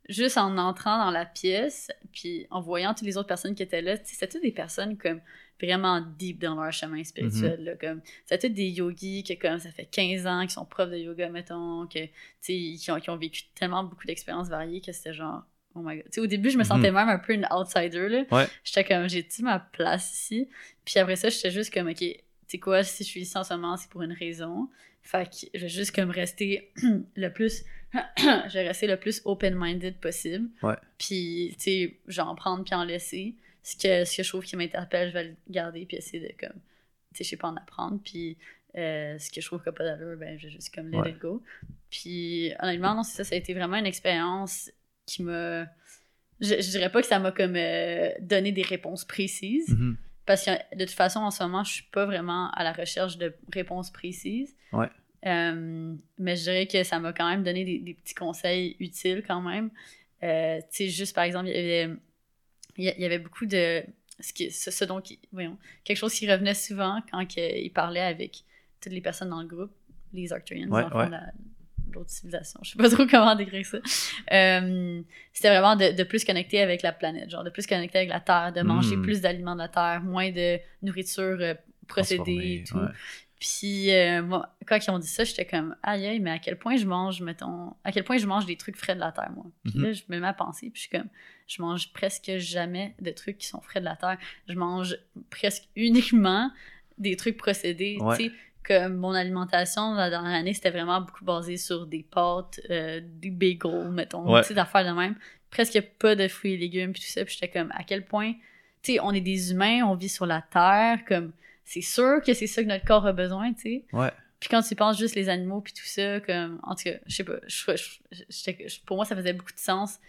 juste en entrant dans la pièce puis en voyant toutes les autres personnes qui étaient là tu sais c'était toutes des personnes comme vraiment deep dans leur chemin spirituel là, comme c'était toutes des yogis que comme ça fait 15 ans qui sont profs de yoga mettons que tu qui ont, qui ont vécu tellement beaucoup d'expériences variées que c'était genre oh my god tu sais au début je me sentais même un peu une outsider là Ouais. J'étais comme, j'ai-tu ma place ici? Puis après ça, j'étais juste comme, ok, tu sais quoi, si je suis ici en ce moment, c'est pour une raison. Fait que je vais juste comme rester *clears throat* le plus, *clears throat* je vais rester le plus open-minded possible. Ouais. Puis, tu sais, j'en prendre puis en laisser. Ce que, ce que je trouve qui m'interpelle, je vais le garder puis essayer de comme, tu sais, je sais pas en apprendre. Puis euh, ce que je trouve qui n'a pas d'allure, ben, je vais juste comme let Ouais. it go. Puis honnêtement, non, c'est ça, ça a été vraiment une expérience qui m'a. Je, je dirais pas que ça m'a comme euh, donné des réponses précises, Mhm. parce que de toute façon, en ce moment, je suis pas vraiment à la recherche de réponses précises. Ouais. Euh, mais je dirais que ça m'a quand même donné des, des petits conseils utiles quand même. Euh, tu sais, juste par exemple, il y avait, il y avait beaucoup de. Ce, qui, ce, qui- voyons, quelque chose qui revenait souvent quand que il parlait avec toutes les personnes dans le groupe, les Arcturians, Ouais, ouais. la- l'autre civilisation. *laughs* Je sais pas trop comment décrire ça. Euh, c'était vraiment de, de plus connecter avec la planète, genre de plus connecter avec la Terre, de manger Mm. plus d'aliments de la Terre, moins de nourriture euh, procédée et tout. Ouais. Puis euh, moi, quand ils ont dit ça, j'étais comme aïe aïe, mais à quel point je mange, mettons, à quel point je mange des trucs frais de la terre, moi? Puis Mhm. là, je me mets à penser, puis je suis comme, je mange presque jamais de trucs qui sont frais de la terre. Je mange presque uniquement des trucs procédés, Ouais. tu sais. Comme mon alimentation la dernière année, c'était vraiment beaucoup basé sur des pâtes, euh, des bagels, mettons, Ouais. tu sais, d'affaires de même. Presque pas de fruits et légumes, puis tout ça. Puis j'étais comme, à quel point, tu sais, on est des humains, on vit sur la terre, comme, c'est sûr que c'est ça que notre corps a besoin, tu sais. Ouais. Puis quand tu penses juste les animaux puis tout ça, comme en tout cas, je sais pas, je, je- pour moi ça faisait beaucoup de sens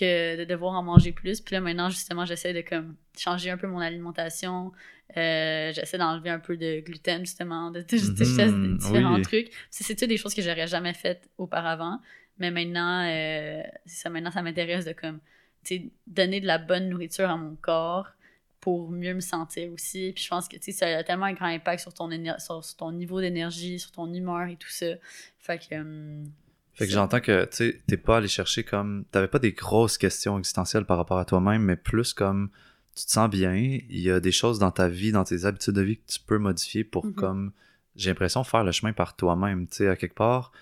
que de devoir en manger plus. Puis là maintenant justement j'essaie de comme changer un peu mon alimentation, Euh, j'essaie d'enlever un peu de gluten justement, de, de, de- de- Mhm, différents oui. trucs. C'est toutes des choses que j'aurais jamais faites auparavant, mais maintenant euh, ça maintenant ça m'intéresse de comme donner de la bonne nourriture à mon corps pour mieux me sentir aussi. Puis je pense que ça a tellement un grand impact sur ton, sur, sur ton niveau d'énergie, sur ton humeur et tout ça. Fait que. hum, Fait que j'entends que tu sais, t'es pas allé chercher comme. T'avais pas des grosses questions existentielles par rapport à toi-même, mais plus comme tu te sens bien, il y a des choses dans ta vie, dans tes habitudes de vie que tu peux modifier pour Mhm. comme. J'ai l'impression faire le chemin par toi-même. Tu sais, à quelque part,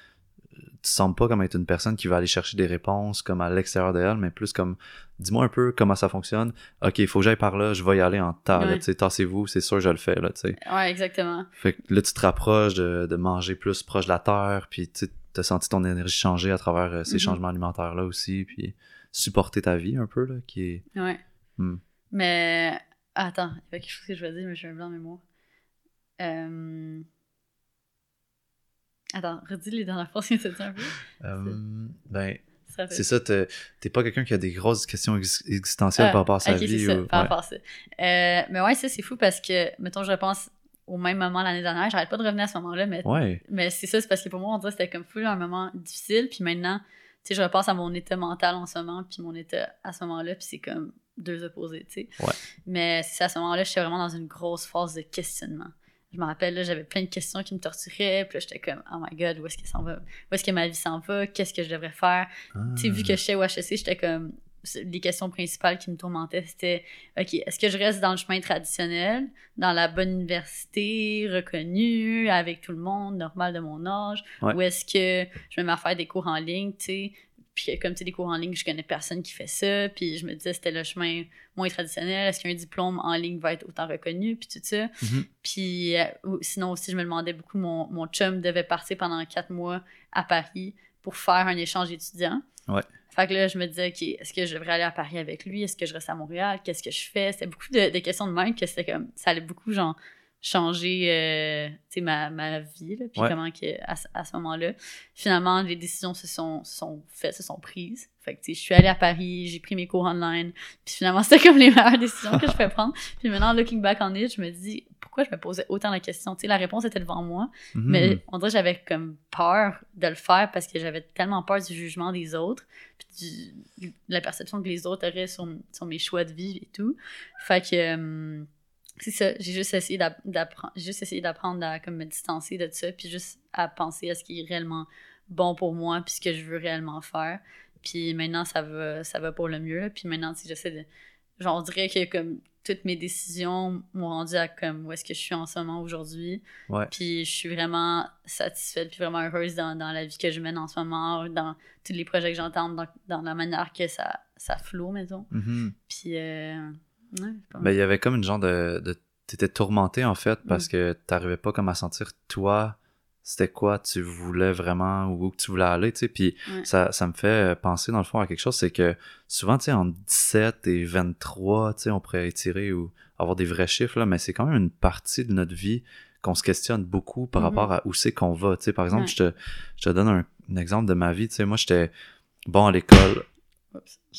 tu sembles pas comme être une personne qui va aller chercher des réponses comme à l'extérieur d'elle, mais plus comme dis-moi un peu comment ça fonctionne. Ok, il faut que j'aille par là, je vais y aller en tas. Ouais. Tu sais, tassez-vous, c'est sûr, je le fais. Là, tu sais. Ouais, exactement. Fait que là, tu te rapproches de, de manger plus proche de la terre, puis tu as senti ton énergie changer à travers euh, ces Mhm. changements alimentaires-là aussi, puis supporter ta vie un peu, là, qui est... Ouais. Hmm. Mais. Attends, il y avait quelque chose que je voulais dire, mais j'ai un blanc de mémoire. Euh... Attends, redis les dernières ce que tu dit un peu. Euh, ben, c'est ça, t'es t'es pas quelqu'un qui a des grosses questions ex- existentielles Ah, par rapport à sa vie. ça, ou- par ouais. rapport à ça. Euh, mais ouais, ça, c'est fou parce que, mettons, je repense au même moment l'année dernière. J'arrête pas de revenir à ce moment-là, mais, Ouais, mais c'est ça, c'est parce que pour moi, on dirait que c'était comme fou un moment difficile. Puis maintenant, tu sais, je repense à mon état mental en ce moment, puis mon état à ce moment-là, puis c'est comme deux opposés, tu sais. Ouais. Mais c'est à ce moment-là, j'étais vraiment dans une grosse phase de questionnement. Je me rappelle, là, j'avais plein de questions qui me torturaient, puis là, j'étais comme, oh my god, où est-ce que ça va? Où est-ce que ma vie s'en va? Qu'est-ce que je devrais faire? tu sais, vu que Ah. je suis au HEC, j'étais comme, les questions principales qui me tourmentaient, c'était OK, est-ce que je reste dans le chemin traditionnel, dans la bonne université, reconnue, avec tout le monde, normal de mon âge, ou est-ce que je vais me faire des cours en ligne, tu sais? Puis comme tu sais, des cours en ligne, je connais personne qui fait ça. Puis je me disais, c'était le chemin moins traditionnel. Est-ce qu'un diplôme en ligne va être autant reconnu? Puis tout ça? Mm-hmm. Puis euh, sinon aussi, je me demandais beaucoup, mon, mon chum devait partir pendant quatre mois à Paris pour faire un échange étudiant. Ouais. Fait que là, je me disais, OK, est-ce que je devrais aller à Paris avec lui? Est-ce que je reste à Montréal? Qu'est-ce que je fais? C'était beaucoup de, questions de même que c'était comme, ça allait beaucoup, genre, changer euh, ma, ma vie, là, puis comment que, à, à ce moment-là, finalement, les décisions se sont, sont faites, se sont prises. Fait que, je suis allée à Paris, j'ai pris mes cours online, puis finalement, *laughs* c'était comme les meilleures décisions que je peux prendre. Puis maintenant, looking back on it, je me dis, pourquoi je me posais autant la question? Tu sais, la réponse était devant moi, Mhm. mais on dirait que j'avais comme peur de le faire parce que j'avais tellement peur du jugement des autres, puis du- de la perception que les autres auraient sur, sur mes choix de vie et tout. Fait que euh, c'est ça, j'ai juste essayé d'app- d'apprendre, juste essayé d'apprendre à comme me distancer de ça, puis juste à penser à ce qui est réellement bon pour moi, puis ce que je veux réellement faire. Puis maintenant, ça va, ça va pour le mieux. là. Puis maintenant, si j'essaie de. Genre, on dirait que comme toutes mes décisions m'ont rendu à comme où est-ce que je suis en ce moment aujourd'hui. Ouais. Puis je suis vraiment satisfaite, puis vraiment heureuse dans, dans la vie que je mène en ce moment, dans tous les projets que j'entends, dans, dans la manière que ça, ça flot, mettons. Mhm. Puis, euh, ouais, Ben, il y avait comme une genre de. de T'étais tourmenté en fait parce Mm. que t'arrivais pas comme à sentir toi, c'était quoi tu voulais vraiment ou où que tu voulais aller, tu sais. Puis Ouais. ça, ça me fait penser dans le fond à quelque chose, c'est que souvent, tu sais, entre 17 et 23, tu sais, on pourrait étirer ou avoir des vrais chiffres, là, mais c'est quand même une partie de notre vie qu'on se questionne beaucoup par Mhm. rapport à où c'est qu'on va. Tu sais, par exemple, Ouais. je, te, je te donne un, un exemple de ma vie. Tu sais, moi, j'étais bon à l'école.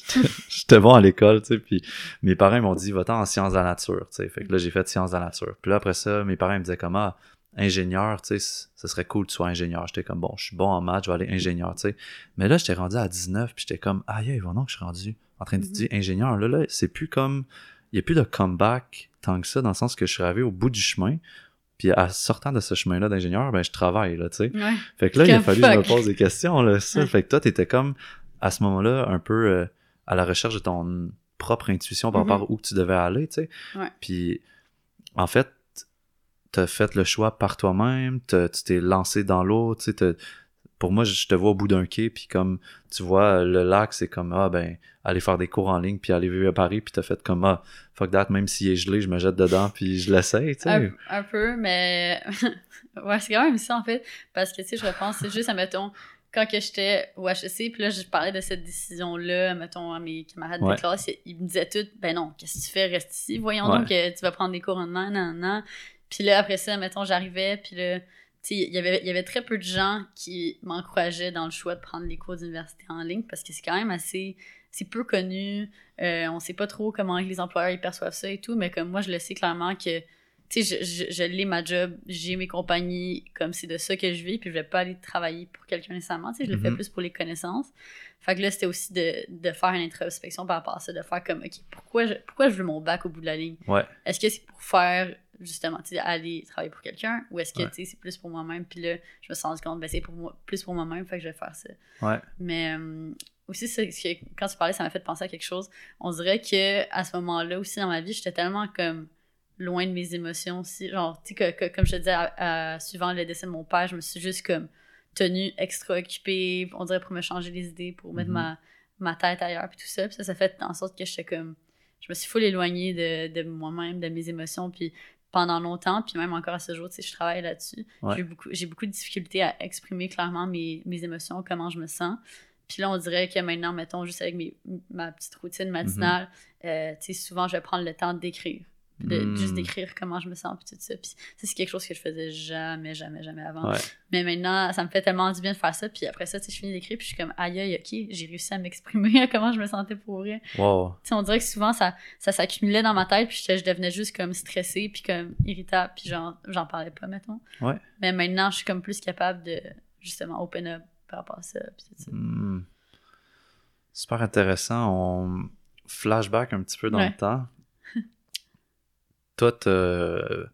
*laughs* J'étais bon à l'école, tu sais, puis mes parents ils m'ont dit va-t'en en sciences de la nature, tu sais. Fait que là, j'ai fait sciences de la nature. Puis là, après ça, mes parents ils me disaient comme ah, ingénieur, tu sais, ce serait cool que tu sois ingénieur. J'étais comme bon, je suis bon en maths, je vais aller ingénieur, tu sais. Mais là, j'étais rendu à 19, puis j'étais comme aïe, aïe, non, que je suis rendu en train de Mhm. dire ingénieur. Là, là, c'est plus comme il y a plus de comeback tant que ça, dans le sens que je suis arrivé au bout du chemin. Puis à sortant de ce chemin-là d'ingénieur, ben je travaille, là, tu sais. Ouais. Fait que là, il a fallu que je me pose des questions, là, ça. Ouais. Fait que toi, t'étais comme, à ce moment-là, un peu euh, à la recherche de ton propre intuition par Mhm. rapport où que tu devais aller, tu sais. Ouais. Puis, en fait, t'as fait le choix par toi-même, tu t'es lancé dans l'eau, tu sais, pour moi, je te vois au bout d'un quai, puis comme, tu vois, le lac, c'est comme, ah, ben, aller faire des cours en ligne, puis aller vivre à Paris, puis t'as fait comme, ah, fuck that, même s'il est gelé, je me jette dedans, puis je l'essaye, tu sais. Un, un peu, mais *laughs* ouais, c'est quand même ça en fait. Parce que tu sais, je repense, c'est juste, mettons, quand que j'étais au HEC, puis là, je parlais de cette décision-là, mettons, à mes camarades Ouais. de classe, ils- me disaient tous, ben non, qu'est-ce que tu fais, reste ici, voyons Ouais. donc que tu vas prendre des cours en nan, nan, nan. Puis là, après ça, mettons, j'arrivais, puis là, tu sais, il y avait- il y avait très peu de gens qui m'encourageaient dans le choix de prendre les cours d'université en ligne parce que c'est quand même assez. C'est peu connu. Euh, on sait pas trop comment les employeurs ils perçoivent ça et tout, mais comme moi, je le sais clairement que tu sais, je, je, je l'ai ma job, j'ai mes compagnies, comme c'est de ça que je vis, puis je vais pas aller travailler pour quelqu'un nécessairement, tu sais, je le fais Mhm. plus pour les connaissances. Fait que là, c'était aussi de, de faire une introspection par rapport à ça, de faire comme, OK, pourquoi je, pourquoi je veux mon bac au bout de la ligne? Ouais. Est-ce que c'est pour faire, justement, tu sais, aller travailler pour quelqu'un, ou est-ce que, Ouais. tu sais, c'est plus pour moi-même? Puis là, je me suis rendu compte, ben, c'est pour moi, plus pour moi-même, fait que je vais faire ça. Ouais. Mais euh, aussi, quand tu parlais, ça m'a fait penser à quelque chose. On dirait que à ce moment-là aussi dans ma vie, j'étais tellement comme loin de mes émotions aussi. Genre, tu sais, que, que- comme je te disais, à- à- suivant le décès de mon père, je me suis juste comme tenue extra occupée, on dirait pour me changer les idées, pour mettre Mhm. ma, ma tête ailleurs, puis tout ça. Puis ça, ça fait en sorte que j'étais comme. Je me suis full éloignée de, de moi-même, de mes émotions, puis pendant longtemps, puis même encore à ce jour, tu sais, je travaille là-dessus. Ouais. J'ai beaucoup, de difficultés à exprimer clairement mes, mes émotions, comment je me sens. Puis là, on dirait que maintenant, mettons, juste avec mes, ma petite routine matinale, euh, tu sais, souvent, je vais prendre le temps d'écrire. De Mm. juste d'écrire comment je me sens, puis tout ça. Puis ça, c'est quelque chose que je faisais jamais, jamais, jamais avant. Ouais. Mais maintenant, ça me fait tellement du bien de faire ça. Puis après ça, tu sais, je finis d'écrire, puis je suis comme, aïe, aïe, ok, j'ai réussi à m'exprimer à comment je me sentais pour vrai. Wow. Tu sais, on dirait que souvent, ça, ça s'accumulait dans ma tête, puis je devenais juste comme stressée, puis comme irritable, puis genre, j'en parlais pas, mettons. Ouais. Mais maintenant, je suis comme plus capable de, justement, open up par rapport à ça, puis tout ça. Hmm. Super intéressant. On flashback un petit peu dans Ouais. le temps. Toi, t'as-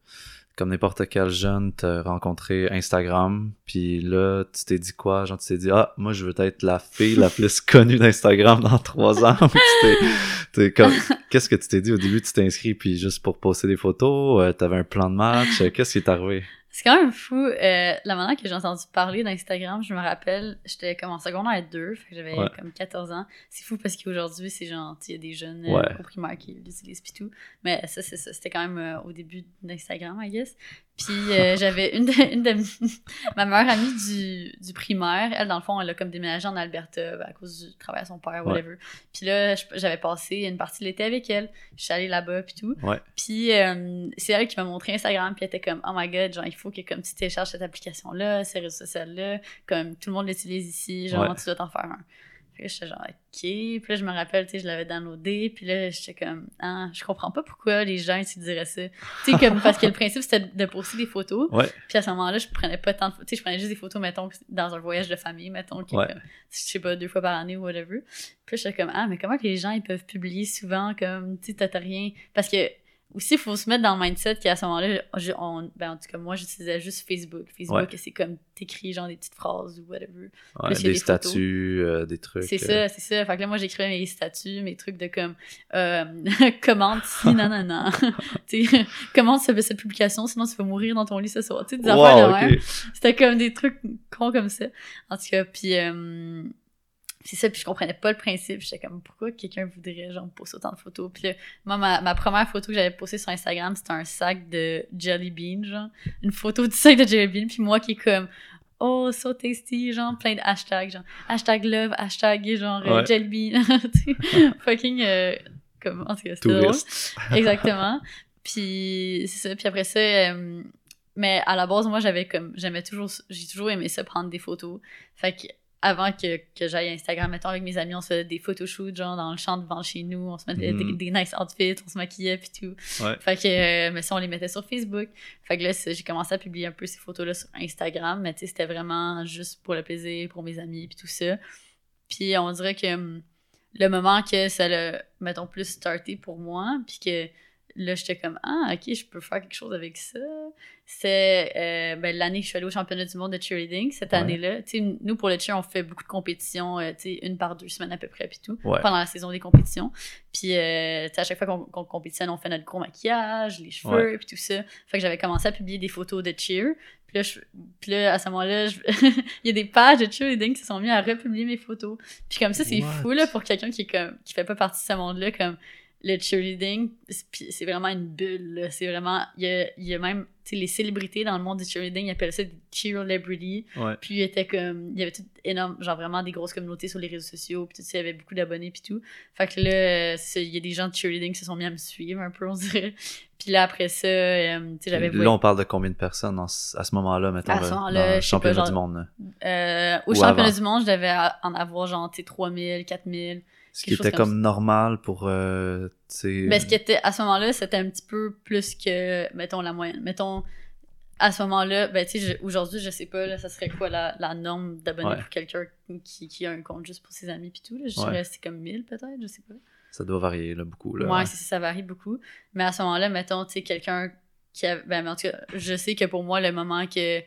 comme n'importe quel jeune, t'as rencontré Instagram, puis là, tu t'es dit quoi? Genre, tu t'es dit, ah, moi, je veux être la fille la plus *laughs* connue d'Instagram dans trois ans. *laughs* Qu'est-ce que tu t'es dit au début? Tu t'es inscrit, puis juste pour poster des photos, euh, t'avais un plan de match, qu'est-ce qui est arrivé? C'est quand même fou. Euh, la manière que j'ai entendu parler d'Instagram, je me rappelle, j'étais comme en secondaire 2, fait que j'avais comme 14 ans. C'est fou parce qu'aujourd'hui, c'est genre, il y a des jeunes euh, au primaire qui l'utilisent pis tout. Mais ça, c'est ça. C'était quand même euh, au début d'Instagram, I guess. Puis euh, j'avais une de, une de *laughs* ma meilleure amie du, du, primaire. Elle, dans le fond, elle a comme déménagé en Alberta à cause du travail à son père, whatever. Puis là, j'avais passé une partie de l'été avec elle. Je suis allée là-bas, puis tout. Ouais. Puis euh, c'est elle qui m'a montré Instagram, puis elle était comme, oh my god, genre, il faut que comme tu télécharges cette application-là, ces réseaux sociaux-là, comme tout le monde l'utilise ici, genre, tu dois t'en faire un. Puis j'étais genre, OK. Puis là, je me rappelle, tu sais, je l'avais downloadé. Puis là, j'étais comme, ah, je comprends pas pourquoi les gens, ils diraient ça. Tu sais, comme, parce que le principe, c'était de poster des photos. Ouais. Puis à ce moment-là, je prenais pas tant de photos. Tu sais, je prenais juste des photos, mettons, dans un voyage de famille, mettons, qui ouais. je sais pas, deux fois par année ou whatever. Puis j'étais comme, ah, mais comment que les gens, ils peuvent publier souvent, comme, tu sais, t'as rien. Parce que aussi, il faut se mettre dans le mindset qu'à ce moment-là, ben, en tout cas, moi, j'utilisais juste Facebook. Facebook, c'est comme t'écris genre des petites phrases ou whatever. Ouais, des, des statuts, euh, des trucs. C'est ça, c'est ça. Fait que là, moi, j'écrivais mes statuts, mes trucs de comme, euh, *laughs* commente si, non, non, non. *laughs* *laughs* tu commente cette, publication, sinon tu vas mourir dans ton lit ce soir. Tu sais, des wow, affaires okay. C'était comme des trucs cons comme ça. En tout cas, puis. C'est ça, puis je comprenais pas le principe. J'étais comme, pourquoi quelqu'un voudrait, genre, poster autant de photos? Puis là, moi, ma, ma première photo que j'avais postée sur Instagram, c'était un sac de Jelly Bean, genre. Une photo du sac de Jelly Bean, puis moi qui est comme, oh, so tasty, genre, plein de hashtags, genre, hashtag love, hashtag, genre, euh, Ouais. Jelly Bean. *laughs* *laughs* Fucking, euh, comme, en tout cas, c'était drôle. Touriste. *laughs* Exactement. Puis, c'est ça. Puis après ça, euh, mais à la base, moi, j'avais comme, j'aimais toujours, j'ai toujours aimé ça, prendre des photos. Fait que, avant que, que j'aille Instagram, mettons, avec mes amis, on se faisait des photoshoots, genre, dans le champ devant chez nous, on se mettait Mhm. des, des nice outfits, on se maquillait, puis tout. Ouais. Fait que, euh, mais ça, on les mettait sur Facebook. Fait que là, j'ai commencé à publier un peu ces photos-là sur Instagram, mais tu sais, c'était vraiment juste pour le plaisir, pour mes amis, puis tout ça. Puis on dirait que hum, le moment que ça l'a, mettons, plus starté pour moi, puis que là, j'étais comme, ah, ok, je peux faire quelque chose avec ça. C'est euh, ben, l'année que je suis allée au championnat du monde de cheerleading, cette Ouais. année-là. Tu sais, nous, pour le cheer, on fait beaucoup de compétitions, euh, tu sais, une par deux semaines à peu près, puis tout, Ouais. pendant la saison des compétitions. Puis, euh, à chaque fois qu'on qu'on compétitionne, on fait notre gros maquillage, les cheveux, puis tout ça. Fait que j'avais commencé à publier des photos de cheer. Puis là, je- puis là à ce moment-là, je- *laughs* il y a des pages de cheerleading qui se sont mis à republier mes photos. Puis comme ça, c'est fou, là, pour quelqu'un qui est comme, qui fait pas partie de ce monde-là, comme le cheerleading, c'est- vraiment une bulle. C'est vraiment, il y a, y a même, les célébrités dans le monde du cheerleading, ils appellent ça des cheerlebrities. Ouais. Puis il était comme, il y avait tout énorme, genre vraiment des grosses communautés sur les réseaux sociaux, puis tout ça, il y avait beaucoup d'abonnés, puis tout. Fait que là, il y a des gens de cheerleading qui se sont mis à me suivre un peu, on dirait. *laughs* Puis là, après ça, euh, tu sais, j'avais Là, on parle de combien de personnes en à ce moment-là, mettons, À ce là, moment-là, dans le je sais championnat pas, du monde. Euh, au Ou championnat avant? du monde, je devais en avoir genre, tu sais, 3000, 4000. Ce qui était comme comme normal pour, euh. Ben, ce qui était, à ce moment-là, c'était un petit peu plus que, mettons, la moyenne. Mettons, à ce moment-là, ben, tu sais, je- aujourd'hui, je sais pas, là, ça serait quoi la, la norme d'abonnés Ouais. pour quelqu'un qui, qui a un compte juste pour ses amis puis tout, là? Je Ouais. dirais, c'est comme 1000 peut-être, je sais pas. Ça doit varier, là, beaucoup, là. Ouais, ça, ça varie beaucoup. Mais à ce moment-là, mettons, tu sais, quelqu'un qui a. Ben, mais en tout cas, je sais que pour moi, le moment que.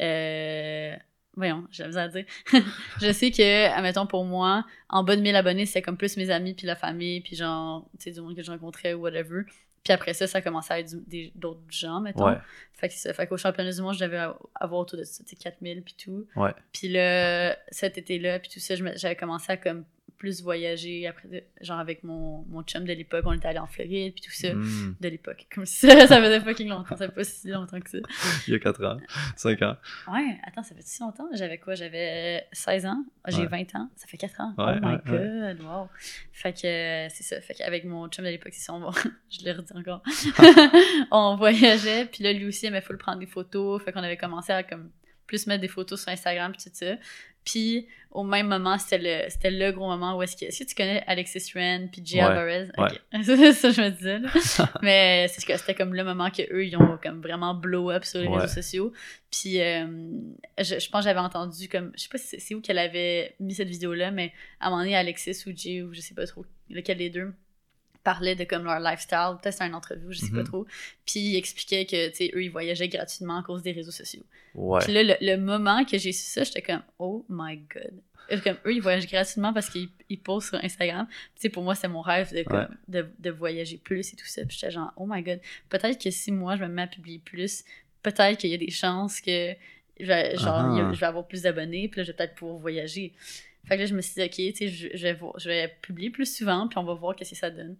Euh, voyons, misère à dire. *laughs* je sais que, admettons, pour moi, en bas de 1000 abonnés, c'était comme plus mes amis, puis la famille, puis genre, tu sais, du monde que je rencontrais ou whatever. Puis après ça, ça commençait à être d'autres gens, mettons. Ouais, Fait que. Fait qu'au championnat du monde, je devais avoir autour de ça, tu sais, 4000 puis tout. ouais. Puis là, cet été-là, puis tout ça, j'avais commencé à comme plus voyager après, genre avec mon, mon chum de l'époque, on était allé en Floride, puis tout ça, Hmm, de l'époque. Comme ça, ça faisait fucking longtemps, ça fait pas si longtemps que ça. *laughs* il y a 4 ans, 5 ans. Ouais, attends, ça fait si longtemps? J'avais quoi? J'avais 16 ans, j'ai Ouais. 20 ans, ça fait 4 ans. Ouais, oh my ouais, god, wow. Fait que c'est ça, fait qu'avec mon chum de l'époque, c'est ça, on *laughs* je le redis encore, *laughs* on voyageait, puis là, lui aussi, il aimait full prendre des photos, fait qu'on avait commencé à comme plus mettre des photos sur Instagram, puis tout ça. Puis au même moment, c'était le, c'était le gros moment où est-ce que... Est-ce que tu connais Alexis Ren puis Jay Ouais, Alvarez? Ok. *laughs* c'est ça, je me disais. là. *laughs* Mais c'est que c'était comme le moment que eux ils ont comme vraiment blow up sur les Ouais. réseaux sociaux. Puis euh, je, je pense que j'avais entendu comme... Je sais pas si c'est- c'est où qu'elle avait mis cette vidéo-là, mais à un moment donné, Alexis ou Jay, ou je sais pas trop lequel des deux, parlaient de comme leur lifestyle, peut-être c'est une entrevue, je sais pas Mhm. trop. Puis ils expliquaient que, tu sais, eux, ils voyageaient gratuitement à cause des réseaux sociaux. Ouais. Puis là, le, le moment que j'ai su ça, j'étais comme, oh my god. Comme eux, ils voyagent gratuitement parce qu'ils ils postent sur Instagram. Tu sais, pour moi, c'était mon rêve de, comme, Ouais. de, de voyager plus et tout ça. Puis j'étais genre, oh my god. Peut-être que si moi, je me mets à publier plus, peut-être qu'il y a des chances que genre, Ah. je vais avoir plus d'abonnés. Puis là, je vais peut-être pouvoir voyager. Fait que là, je me suis dit, ok, tu sais, je, vais, je vais publier plus souvent, puis on va voir qu'est-ce que ça donne.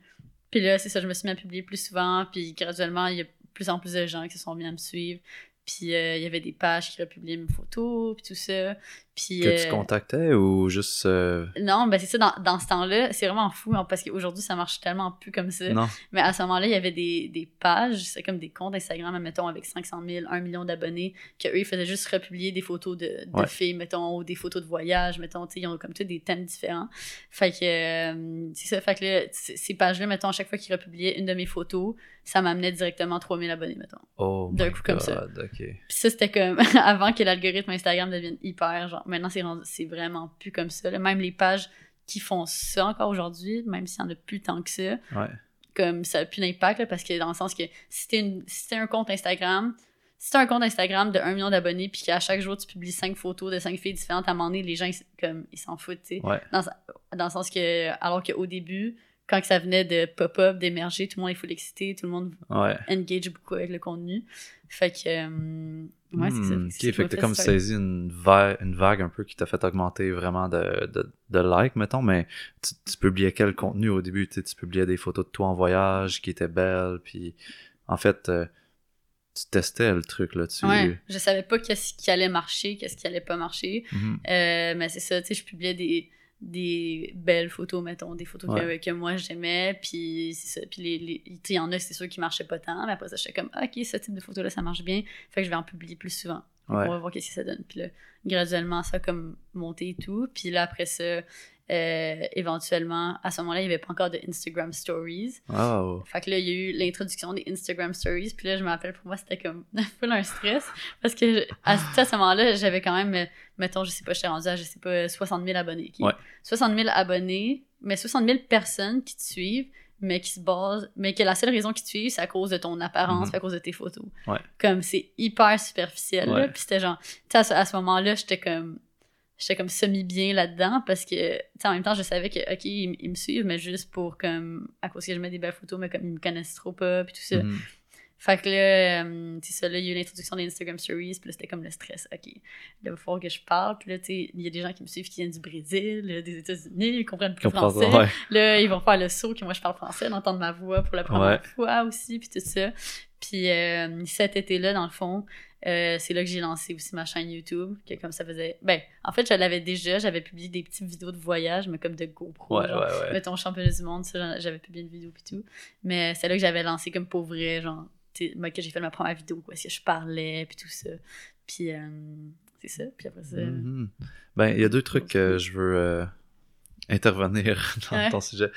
Puis là, c'est ça, je me suis mis à publier plus souvent, puis graduellement, il y a plus en plus de gens qui se sont mis à me suivre. Puis euh, il y avait des pages qui republiaient mes photos, puis tout ça. Puis, Que tu euh, contactais ou juste. euh, non, ben c'est ça, dans, dans ce temps-là, c'est vraiment fou, hein, parce qu'aujourd'hui, ça marche tellement plus comme ça. Non. Mais à ce moment-là, il y avait des, des pages, c'est comme des comptes Instagram, mettons, avec 500 000, 1 million d'abonnés, qu'eux, ils faisaient juste republier des photos de, de Ouais. filles, mettons, ou des photos de voyage, mettons, tu sais, ils ont comme tous des thèmes différents. Fait que, euh, c'est ça, fait que là, ces pages-là, mettons, à chaque fois qu'ils republiaient une de mes photos, ça m'amenait directement 3000 abonnés, mettons. Oh, D'un coup comme ça. God, Ok. Puis ça, c'était comme *laughs* avant que l'algorithme Instagram devienne hyper, genre, maintenant, c'est c'est vraiment plus comme ça. là. Même les pages qui font ça encore aujourd'hui, même s'il y en a plus tant que ça, Ouais. comme ça n'a plus d'impact, là, parce que dans le sens que si t'es une- si t'es un compte Instagram, si t'as un compte Instagram de 1 million d'abonnés, puis qu'à chaque jour tu publies 5 photos de 5 filles différentes, à un moment donné, les gens, ils, comme, ils s'en foutent, tu sais. Ouais. Dans, dans le sens que, alors qu'au début, quand ça venait de pop-up, d'émerger, tout le monde est full excité, tout le monde Ouais. engage beaucoup avec le contenu. Fait que, euh, ouais, c'est ça. Hmm, fait m'a que t'as fait comme ça. saisi une vague, une vague un peu qui t'a fait augmenter vraiment de, de, de likes, mettons, mais tu, tu publiais quel contenu au début? Tu, publiais des photos de toi en voyage qui étaient belles, puis en fait, euh, tu testais le truc là-dessus. Ouais, je savais pas qu'est-ce qui allait marcher, qu'est-ce qui allait pas marcher. Mhm. Euh, mais c'est ça, tu sais, je publiais des, des belles photos, mettons, des photos Ouais. que, que moi j'aimais, puis c'est ça. Puis les, il y en a, c'est sûr, qui marchaient pas tant, mais après ça, j'étais comme, Ah, ok, ce type de photo-là, ça marche bien, fait que je vais en publier plus souvent. Ouais. On va voir qu'est-ce que ça donne. Puis là, graduellement, ça a comme monté et tout. Puis là, après ça, euh, éventuellement, à ce moment-là, il n'y avait pas encore de Instagram Stories. Oh. Fait que là, il y a eu l'introduction des Instagram Stories. Puis là, je me rappelle, pour moi, c'était comme *laughs* full un stress. Parce que je- à, à ce moment-là, j'avais quand même, mettons, je sais pas, j'étais rendue à, je sais pas, 60 000 abonnés. ok? Ouais. 60 000 abonnés, mais 60 000 personnes qui te suivent, mais qui se basent, mais que la seule raison qu'ils te suivent, c'est à cause de ton apparence, Mhm. à cause de tes photos. Ouais. Comme c'est hyper superficiel. là. Ouais. Puis c'était genre, tu sais, à ce, à ce moment-là, j'étais comme j'étais comme semi-bien là-dedans parce que, tu sais, en même temps, je savais que, OK, ils, ils me suivent, mais juste pour, comme, à cause que je mets des belles photos, mais comme ils me connaissent trop pas, puis tout ça. Mhm. Fait que là, euh, c'est ça, là, il y a eu l'introduction des Instagram Stories, puis là, c'était comme le stress. OK, là, il va falloir que je parle, puis là, tu sais, il y a des gens qui me suivent qui viennent du Brésil, là, des États-Unis, ils comprennent plus Comprends français. ouais. Là, ils vont faire le saut que moi, je parle français, d'entendre ma voix pour la première Ouais. fois aussi, puis tout ça. Puis euh, cet été-là, dans le fond, euh, c'est là que j'ai lancé aussi ma chaîne YouTube, que comme ça faisait... Ben, en fait, je l'avais déjà, j'avais publié des petites vidéos de voyage, mais comme de GoPro, Ouais, genre, ouais, ouais. mettons championnat du monde, ça, j'avais publié une vidéo puis tout. Mais c'est là que j'avais lancé comme pour vrai, genre, moi, que j'ai fait ma première vidéo, quoi, que je parlais, puis tout ça. Puis euh, c'est ça, puis après ça... Mhm. Ben, il y a deux trucs que je veux euh, *laughs* intervenir *laughs* dans ton sujet.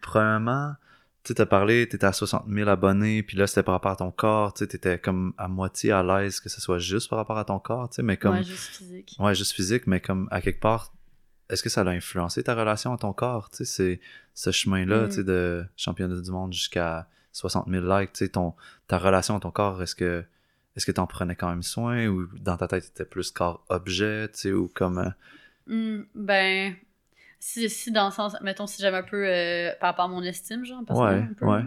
Premièrement, tu sais, as parlé, tu étais à 60 000 abonnés, puis là, c'était par rapport à ton corps, tu sais, étais comme à moitié à l'aise que ce soit juste par rapport à ton corps, tu sais, mais comme. Ouais, juste physique. Ouais, juste physique, mais comme à quelque part, est-ce que ça a influencé ta relation à ton corps? Tu sais, c'est ce chemin-là, Mm. tu sais, de championnat du monde jusqu'à 60 000 likes, tu sais, ton, ta relation à ton corps, est-ce que est-ce que t'en prenais quand même soin ou dans ta tête, c'était plus corps-objet, tu sais, ou comme... euh, Hmm, ben, si, si dans le sens, mettons, si j'avais un peu euh, par rapport à mon estime, genre, personnellement, Ouais, un peu, ouais.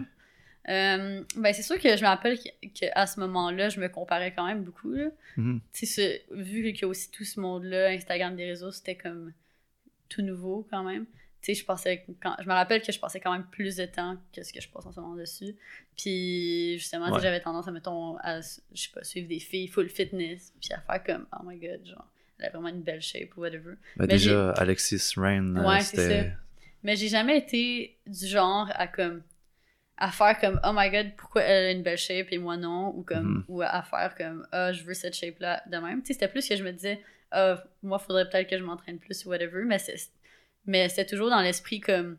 Euh, ben, c'est sûr que je me rappelle qu'à ce moment-là, je me comparais quand même beaucoup. Là. Tu sais, ce- vu qu'il y a aussi tout ce monde-là, Instagram, des réseaux, c'était comme tout nouveau quand même. Tu sais, je passais, quand, je me rappelle que je passais quand même plus de temps que ce que je passe en ce moment dessus. Puis, justement, Ouais. j'avais tendance à, mettons, à, je sais pas, suivre des filles full fitness, puis à faire comme, oh my god, genre, elle a vraiment une belle shape ou whatever. Ben, Mais déjà, Alexis Rain, Ouais, c'est c'était... Mais j'ai jamais été du genre à comme à faire comme oh my god pourquoi elle a une belle shape et moi non ou comme Mhm. ou à faire comme ah je veux cette shape là de même tu sais c'était plus que je me disais ah moi faudrait peut-être que je m'entraîne plus ou whatever mais c'est mais c'était toujours dans l'esprit comme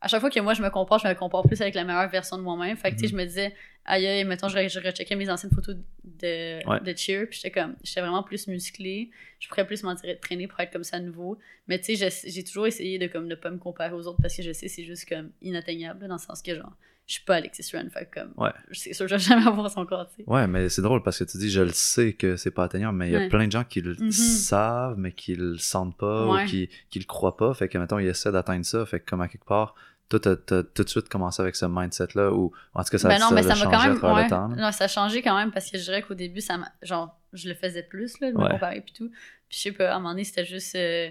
à chaque fois que moi je me compare, je me compare plus avec la meilleure version de moi-même. Fait que, tu sais, Mhm. je me disais, aïe, aïe, mettons, je, je recheckais mes anciennes photos de, Ouais. de cheer, puis j'étais comme, j'étais vraiment plus musclée. Je pourrais plus m'en tirer de traîner pour être comme ça à nouveau. Mais tu sais, j'ai- toujours essayé de comme ne pas me comparer aux autres parce que je sais c'est juste comme inatteignable, dans le sens que genre, je suis pas Alexis Run, fait comme, Ouais. c'est sûr que je vais jamais avoir son corps, tu sais. Ouais, mais c'est drôle parce que tu dis, je le sais que c'est pas atteignable, mais il y a Ouais. plein de gens qui le Mhm. savent, mais qui le sentent pas Ouais. ou qui, qui le croient pas. Fait que, mettons, ils essaient d'atteindre ça. Fait que, comme à quelque part, toi, t'as tout de suite commencé avec ce mindset-là, ou en tout cas, ça, ben non, ça mais a ça m'a changé quand à même. travers ouais. le temps. là. non, ça a changé quand même parce que je dirais qu'au début, ça m'a- genre, je le faisais plus, là, de me comparer puis tout. Puis je sais pas, à un moment donné, c'était juste. euh,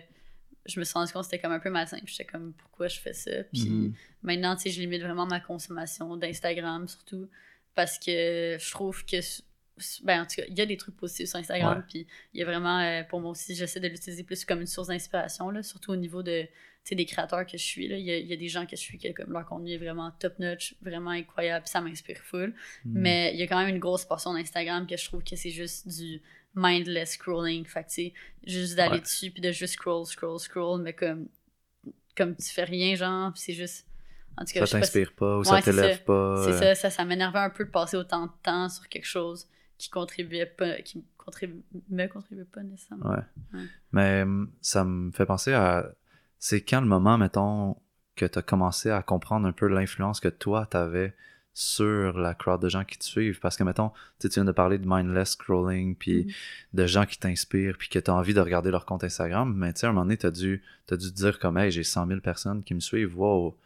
je me suis rendu compte que c'était comme un peu malsain. Puis j'étais comme, pourquoi je fais ça? Puis Mhm. maintenant, tu sais, je limite vraiment ma consommation d'Instagram, surtout. Parce que je trouve que. Ben, en tout cas, il y a des trucs positifs sur Instagram. Puis il y a vraiment, euh, pour moi aussi, j'essaie de l'utiliser plus comme une source d'inspiration, surtout au niveau de des créateurs que je suis. Il y, a, il y a des gens que je suis qui, comme leur contenu est vraiment top-notch, vraiment incroyable, ça m'inspire full. Mhm. Mais il y a quand même une grosse portion d'Instagram que je trouve que c'est juste du mindless scrolling. Fait que, tu sais, juste d'aller Ouais. dessus, puis de juste scroll, scroll, scroll, mais comme, comme tu fais rien, genre, c'est juste. En tout cas, ça pas t'inspire pas, ou ça Ouais, t'élève pas. c'est euh, ça, ça, ça m'énervait un peu de passer autant de temps sur quelque chose qui contribuait pas, qui contribu- me contribuait pas nécessairement. Ouais. Ouais. Mais hum, ça me fait penser à. C'est quand le moment, mettons, que tu as commencé à comprendre un peu l'influence que toi, t'avais sur la crowd de gens qui te suivent. Parce que, mettons, tu sais, tu viens de parler de mindless scrolling, puis Mhm. de gens qui t'inspirent, puis que tu as envie de regarder leur compte Instagram. Mais tu sais, à un moment donné, tu as dû, t'as dû te dire comme, hey, j'ai 100 000 personnes qui me suivent. Wow,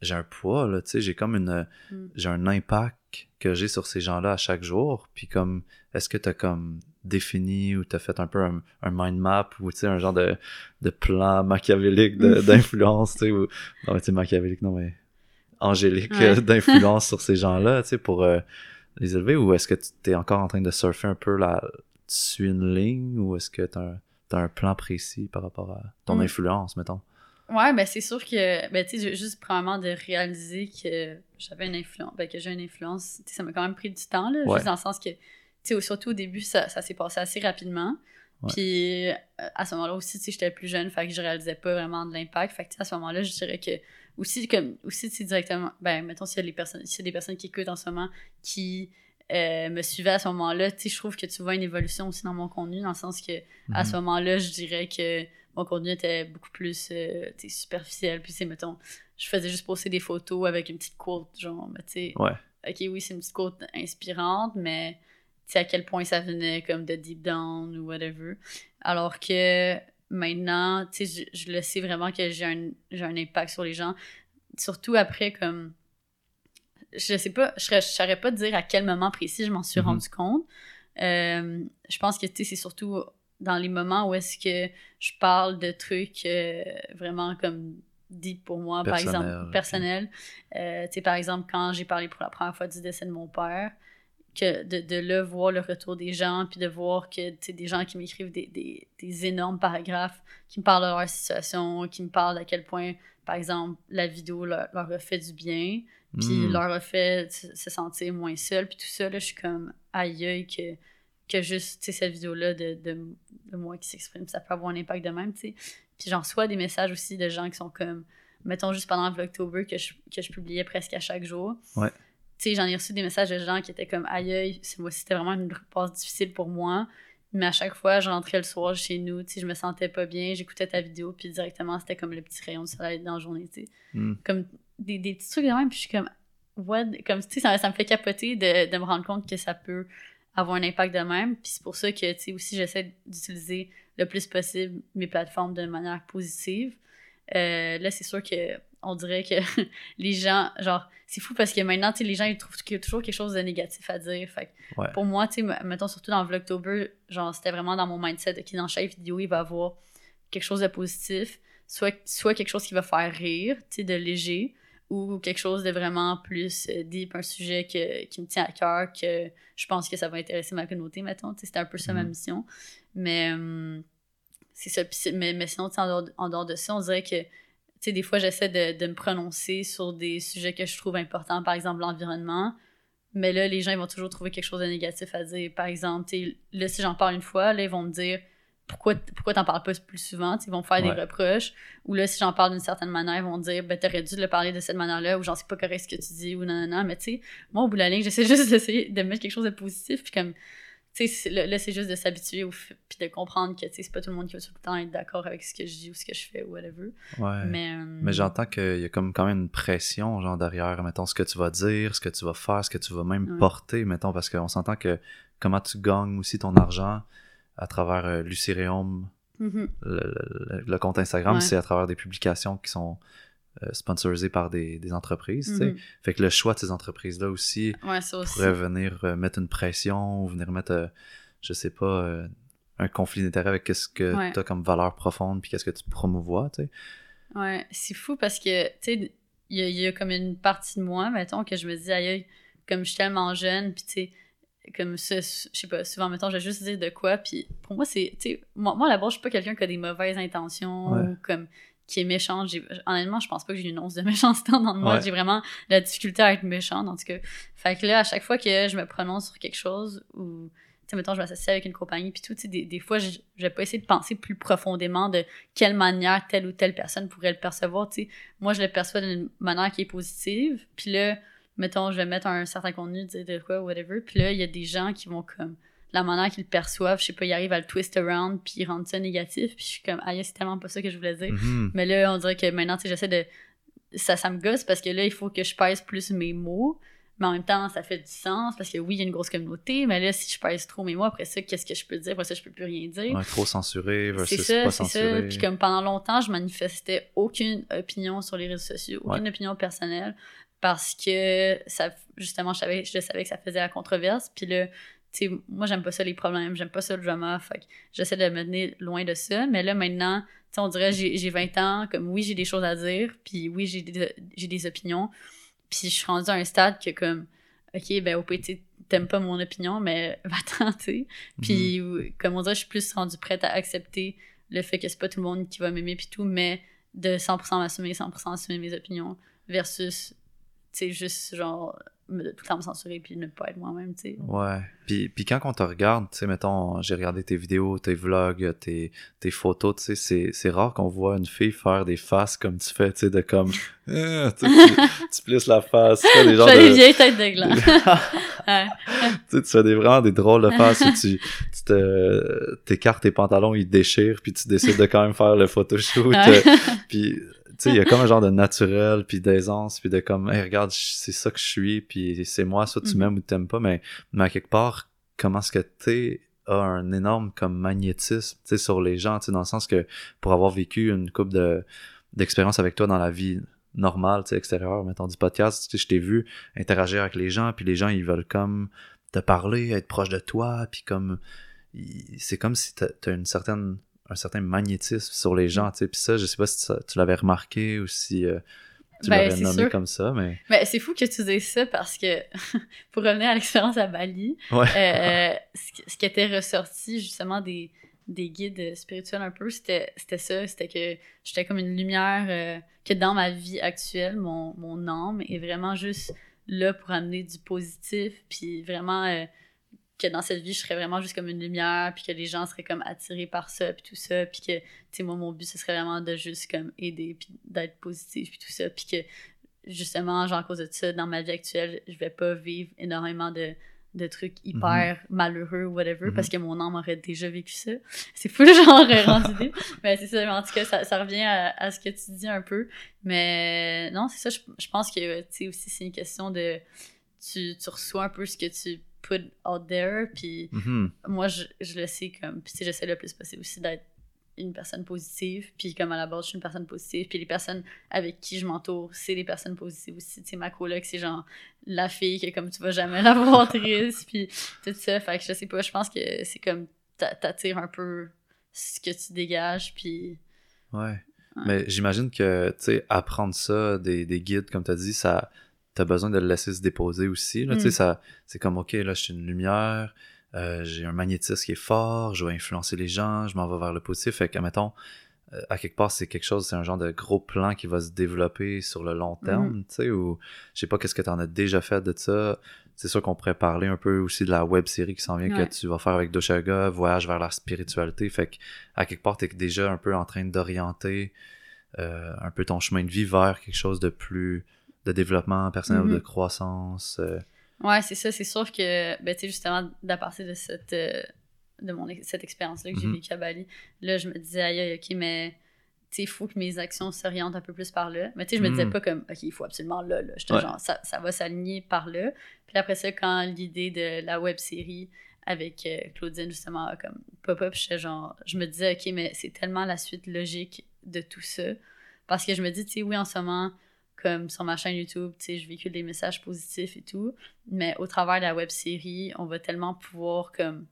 j'ai un poids, là, tu sais, j'ai comme une. Mm. J'ai un impact que j'ai sur ces gens-là à chaque jour. Puis comme, est-ce que tu as comme défini ou tu as fait un peu un, un mind map ou tu sais, un genre de, de plan machiavélique *laughs* d'influence, tu sais, ou. Non, mais tu machiavélique, non, mais angélique Ouais. euh, d'influence sur ces gens-là, tu sais, pour euh, les élever ou est-ce que tu es encore en train de surfer un peu la. Tu suis une ligne ou est-ce que tu as, un plan précis par rapport à ton Mm. influence, mettons? Ouais, ben c'est sûr que, ben tu sais, juste premièrement de réaliser que j'avais une influence, ben que j'ai une influence, tu sais, ça m'a quand même pris du temps, là, Ouais. juste dans le sens que, tu sais, surtout au début, ça, ça s'est passé assez rapidement. Ouais. Puis euh, à ce moment-là aussi, tu sais, j'étais plus jeune, fait que je réalisais pas vraiment de l'impact. Fait que, à ce moment-là, je dirais que, aussi, comme, aussi, sais, directement, ben, mettons, s'il y a les personnes, s'il y a des personnes qui écoutent en ce moment qui euh, me suivaient à ce moment-là, tu sais, je trouve que tu vois une évolution aussi dans mon contenu, dans le sens que, à Mhm. ce moment-là, je dirais que mon contenu était beaucoup plus euh, superficiel. Puis, c'est, mettons, je faisais juste poster des photos avec une petite quote, genre, mais tu sais, Ouais. ok, oui, c'est une petite quote inspirante, mais tu sais, à quel point ça venait comme de deep down ou whatever. Alors que maintenant, tu sais, je, je le sais vraiment que j'ai un, j'ai un impact sur les gens. Surtout après, comme. Je sais pas, je je saurais pas dire à quel moment précis je m'en suis Mhm. rendu compte. Euh, je pense que, tu sais, c'est surtout dans les moments où est-ce que je parle de trucs euh, vraiment comme deep pour moi, par Personnel, exemple, ok. personnel. Euh, tu sais, par exemple, quand j'ai parlé pour la première fois du décès de mon père, que de, de là voir le retour des gens, puis de voir que, tu des gens qui m'écrivent des, des, des énormes paragraphes, qui me parlent de leur situation, qui me parlent à quel point, par exemple, la vidéo leur, leur a fait du bien, puis Mm. leur a fait se se sentir moins seul, puis tout ça, là, je suis comme aïe aïe que, que juste, tu sais, cette vidéo-là de, de, de moi qui s'exprime, ça peut avoir un impact de même, tu sais. Puis j'en reçois des messages aussi de gens qui sont comme, mettons juste pendant Vlogtober que je, que je publiais presque à chaque jour. Ouais. Tu sais, j'en ai reçu des messages de gens qui étaient comme aïe c'était vraiment une passe difficile pour moi. Mais à chaque fois, je rentrais le soir chez nous, tu sais, je me sentais pas bien, j'écoutais ta vidéo, puis directement, c'était comme le petit rayon de soleil dans la journée, tu sais. Mm. Comme des, des petits trucs de même, puis je suis comme, what? Comme, tu sais, ça, ça me fait capoter de, de me rendre compte que ça peut avoir un impact de même. Puis c'est pour ça que, tu sais, aussi, j'essaie d'utiliser le plus possible mes plateformes de manière positive. Euh, là, c'est sûr que on dirait que *laughs* les gens, genre, c'est fou parce que maintenant, tu sais, les gens, ils trouvent qu'il y a toujours quelque chose de négatif à dire. Fait que Ouais. pour moi, tu sais, mettons surtout dans Vlogtober, genre, c'était vraiment dans mon mindset qui dans chaque vidéo, il va avoir quelque chose de positif, soit, soit quelque chose qui va faire rire, tu sais, de léger, ou quelque chose de vraiment plus euh, deep, un sujet que, qui me tient à cœur, que je pense que ça va intéresser ma communauté, mettons. Tu sais, C'était un peu ça ma Mhm. mission. Mais hum, c'est ça. Mais, mais sinon, en dehors, en dehors de ça, on dirait que, sais, des fois, j'essaie de, de me prononcer sur des sujets que je trouve importants, par exemple l'environnement. Mais là, les gens, ils vont toujours trouver quelque chose de négatif à dire. Par exemple, sais, là, si j'en parle une fois, là, ils vont me dire pourquoi, pourquoi t'en parles pas plus souvent? Ils vont me faire des reproches. Ou là, si j'en parle d'une certaine manière, ils vont dire, ben, t'aurais dû le parler de cette manière-là, ou genre, c'est pas correct ce que tu dis, ou non, non, non. Mais tu sais, moi, au bout de la ligne, *laughs* j'essaie juste d'essayer de mettre quelque chose de positif, puis comme, sais, là, là, c'est juste de s'habituer, puis de comprendre que, c'est pas tout le monde qui va tout le temps être d'accord avec ce que je dis ou ce que je fais, ou whatever. Ouais. Mais, euh, Mais j'entends qu'il y a comme quand même une pression, genre, derrière, mettons, ce que tu vas dire, ce que tu vas faire, ce que tu vas même Ouais. porter, mettons, parce qu'on s'entend que comment tu gagnes aussi ton argent à travers euh, Lucirium, mhm, le, le- le compte Instagram, Ouais. c'est à travers des publications qui sont euh, sponsorisées par des, des entreprises, sais. mhm. Fait que le choix de ces entreprises-là aussi Ouais, ça aussi. pourrait venir euh, mettre une pression ou venir mettre, euh, je sais pas, euh, un conflit d'intérêt avec ce que Ouais. tu as comme valeur profonde puis qu'est-ce que tu promouvois, tu sais. Ouais, c'est fou parce que, tu sais, il y, a- il y a comme une partie de moi, mettons, que je me dis, aïe, comme je suis tellement jeune, puis tu sais, comme ça, je sais pas, souvent, mettons, je vais juste dire de quoi, puis pour moi, c'est, tu sais, moi, moi, à la base, je suis pas quelqu'un qui a des mauvaises intentions, Ouais. ou comme, qui est méchant. J'ai- Honnêtement, je pense pas que j'ai une once de *laughs* méchanceté dans moi. Ouais. J'ai vraiment de la difficulté à être méchante, en tout cas. Fait que là, à chaque fois que je me prononce sur quelque chose, ou, tu sais, mettons, je m'associe avec une compagnie, puis tout, tu sais, des, des fois, je, je vais pas essayer de penser plus profondément de quelle manière telle ou telle personne pourrait le percevoir, tu sais. Moi, je le perçois d'une manière qui est positive, puis là, mettons, je vais mettre un certain contenu, dire de quoi, whatever, puis là, il y a des gens qui vont comme, la manière qu'ils le perçoivent, je sais pas, ils arrivent à le twist around, puis ils rendent ça négatif, puis je suis comme, aïe, c'est tellement pas ça que je voulais dire. Mhm. Mais là, on dirait que maintenant, tu sais, j'essaie de. Ça, ça me gosse parce que là, il faut que je pèse plus mes mots. Mais en même temps, ça fait du sens parce que oui, il y a une grosse communauté. Mais là, si je pèse trop mes mots, après ça, qu'est-ce que je peux dire? Après ça, je peux plus rien dire. Ouais, trop censuré c'est versus ça, pas c'est censuré. ça. Puis comme pendant longtemps, je manifestais aucune opinion sur les réseaux sociaux, aucune Ouais. opinion personnelle parce que ça, justement, je savais, je savais que ça faisait la controverse. Puis là, sais, moi, j'aime pas ça les problèmes, j'aime pas ça le drama. Fait j'essaie de me tenir loin de ça. Mais là, maintenant, on dirait, j'ai j'ai 20 ans, comme oui, j'ai des choses à dire, puis oui, j'ai des, opinions. Puis je suis rendue à un stade que, comme, ok, ben, au sais, t'aimes pas mon opinion, mais *laughs* va-t'en, tu. Puis, Mhm. comme on dirait, je suis plus rendue prête à accepter le fait que c'est pas tout le monde qui va m'aimer, puis tout, mais de 100% m'assumer, 100% assumer mes opinions, versus, tu sais, juste, genre, me, tout le temps me censurer, puis ne pas être moi-même, tu sais. Ouais. Puis, puis quand on te regarde, tu sais, mettons, j'ai regardé tes vidéos, tes vlogs, tes, tes photos, tu sais, c'est, c'est rare qu'on voit une fille faire des faces comme tu fais, tu sais, de comme, *laughs* Ah, tu, plisses la face, tu fais des *laughs* genres des de... vieilles têtes de gland. *laughs* Tu sais, tu fais des, vraiment des drôles de faces où tu, tu te, t'écartes tes pantalons, ils déchirent, puis tu décides de quand même faire le photoshoot. Ouais. Puis, sais, il y a comme un genre de naturel, puis d'aisance, puis de comme, hey, regarde, c'est ça que je suis, puis c'est moi, soit tu Mhm. m'aimes ou t'aimes pas, mais, mais à quelque part, comment est-ce que t'es a un énorme comme magnétisme, tu sais, sur les gens, tu sais, dans le sens que pour avoir vécu une couple de d'expériences avec toi dans la vie normale, tu sais, extérieure, mettons du podcast, tu sais, je t'ai vu interagir avec les gens, puis les gens, ils veulent comme te parler, être proche de toi, puis comme, c'est comme si t'as t'as une certaine un certain magnétisme sur les gens, tu sais. Puis ça, je sais pas si tu l'avais remarqué ou si euh, tu Ben, l'avais nommé sûr. comme ça, mais... Mais c'est fou que tu dises ça parce que, *laughs* pour revenir à l'expérience à Bali, Ouais. euh, ce, qui- ce qui était ressorti justement des, des guides spirituels un peu, c'était c'était ça, c'était que j'étais comme une lumière, euh, que dans ma vie actuelle, mon, mon âme est vraiment juste là pour amener du positif, puis vraiment euh, que dans cette vie, je serais vraiment juste comme une lumière, puis que les gens seraient comme attirés par ça, puis tout ça, puis que, tu sais, moi, mon but, ce serait vraiment de juste comme aider, puis d'être positif, puis tout ça, puis que justement, genre, à cause de ça, dans ma vie actuelle, je vais pas vivre énormément de, de trucs hyper malheureux ou whatever, Mhm. parce que mon âme aurait déjà vécu ça. *laughs* C'est fou, genre, rendu idée. *laughs* Mais c'est ça, mais en tout cas, ça, ça revient à, à ce que tu dis un peu. Mais non, c'est ça, je, je pense que, tu sais, aussi, c'est une question de... Tu, tu reçois un peu ce que tu put out there, puis Mhm. moi, je, je le sais comme. Puis, j'essaie le plus possible aussi d'être une personne positive. Puis, comme à la base, je suis une personne positive. Puis, les personnes avec qui je m'entoure, c'est des personnes positives aussi. Tu sais, ma coloc, c'est genre la fille que, comme tu vas jamais *laughs* la voir triste. Puis, tout ça. Fait que je sais pas, je pense que c'est comme. t'a- T'attires un peu ce que tu dégages. Puis. Ouais. Mais j'imagine que, tu sais, apprendre ça, des, des guides, comme tu as dit, ça, t'as besoin de le laisser se déposer aussi. Là, tu sais, Mm. ça, c'est comme, OK, là, je suis une lumière, euh, j'ai un magnétisme qui est fort, je vais influencer les gens, je m'en vais vers le positif. Fait que, mettons, euh, à quelque part, c'est quelque chose, c'est un genre de gros plan qui va se développer sur le long terme, tu sais, ou je sais pas qu'est-ce que tu en as déjà fait de ça? C'est sûr qu'on pourrait parler un peu aussi de la web série qui s'en vient Ouais. que tu vas faire avec Doshaga, Voyage vers la spiritualité. Fait que, à quelque part, t'es déjà un peu en train d'orienter euh, un peu ton chemin de vie vers quelque chose de plus de développement personnel, de croissance. euh, Ouais, c'est ça. C'est sûr que, ben, tu sais, justement, d'à partir de cette, euh, de mon, cette expérience-là que j'ai Mhm. vécue à Bali, là, je me disais, aïe, ok, mais, tu sais, il faut que mes actions s'orientent un peu plus par là. Mais, tu sais, je me disais Mhm. pas comme, ok, il faut absolument là, là. J'étais Ouais. genre, ça, ça va s'aligner par là. Puis après ça, quand l'idée de la web série avec euh, Claudine, justement, comme pop-up, j'étais genre, je me disais, ok, mais c'est tellement la suite logique de tout ça. Parce que je me dis, tu sais, oui, en ce moment, comme sur ma chaîne YouTube, tu sais, je véhicule des messages positifs et tout, mais au travers de la web série, on va tellement pouvoir comme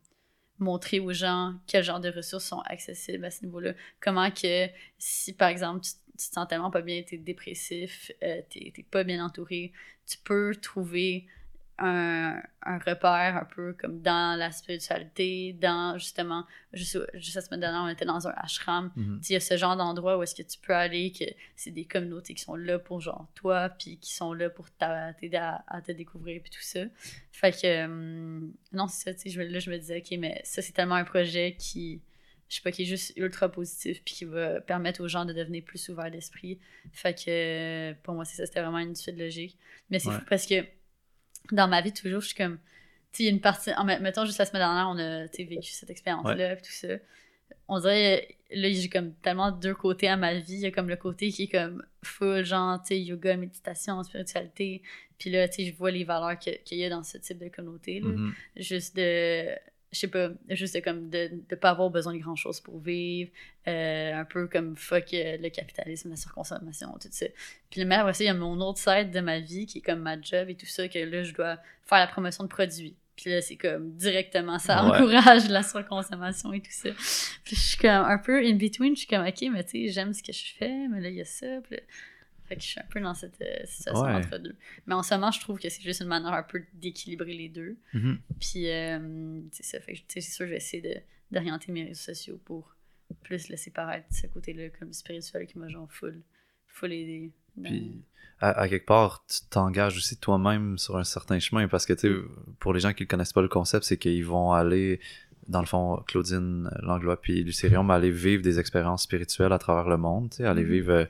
montrer aux gens quel genre de ressources sont accessibles à ce niveau-là. Comment que si par exemple tu, tu te sens tellement pas bien, t'es dépressif, euh, t'es pas bien entouré, tu peux trouver un, un repère un peu comme dans la spiritualité, dans justement, juste, juste la semaine dernière, on était dans un ashram, mhm. il y a ce genre d'endroit où est-ce que tu peux aller, que c'est des communautés qui sont là pour genre toi, puis qui sont là pour t'a- t'aider à, à te découvrir, puis tout ça. Fait que, euh, non, c'est ça, tu sais, là, je me disais, ok, mais ça, c'est tellement un projet qui, je sais pas, qui est juste ultra positif, puis qui va permettre aux gens de devenir plus ouverts d'esprit. Fait que, pour moi, c'est ça, c'était vraiment une suite logique. Mais c'est Ouais. fou parce que, dans ma vie, toujours, je suis comme, tu sais, il y a une partie, en, mettons, juste la semaine dernière, on a, vécu cette expérience-là, puis tout ça on dirait, là, j'ai comme tellement deux côtés à ma vie. Il y a comme le côté qui est comme full, genre, tu sais, yoga, méditation, spiritualité. Puis là, tu sais, je vois les valeurs qu'il y a dans ce type de communauté, là. Mhm. Juste de, je sais pas, juste comme, de, de pas avoir besoin de grand chose pour vivre. euh, un peu comme fuck euh, le capitalisme, la surconsommation, tout ça. Puis mais après ça, il y a mon autre side de ma vie qui est comme ma job et tout ça, que là, je dois faire la promotion de produits. Puis là, c'est comme directement, ça Ouais. encourage la surconsommation et tout ça. Puis je suis comme un peu in between, je suis comme, ok, mais tu sais, j'aime ce que je fais, mais là, il y a ça. Puis là- fait que je suis un peu dans cette euh, situation Ouais. entre deux. Mais en ce moment, je trouve que c'est juste une manière un peu d'équilibrer les deux. Mhm. Puis, euh, c'est ça. Fait c'est sûr, je vais essayer de- d'orienter mes réseaux sociaux pour plus laisser paraître ce côté-là comme spirituel qui m'a genre full, full aidé. dans- Puis, à, à quelque part, tu t'engages aussi toi-même sur un certain chemin parce que, tu sais, pour les gens qui ne connaissent pas le concept, c'est qu'ils vont aller, dans le fond, Claudine Langlois puis mais aller vivre des expériences spirituelles à travers le monde, aller Mhm. vivre euh,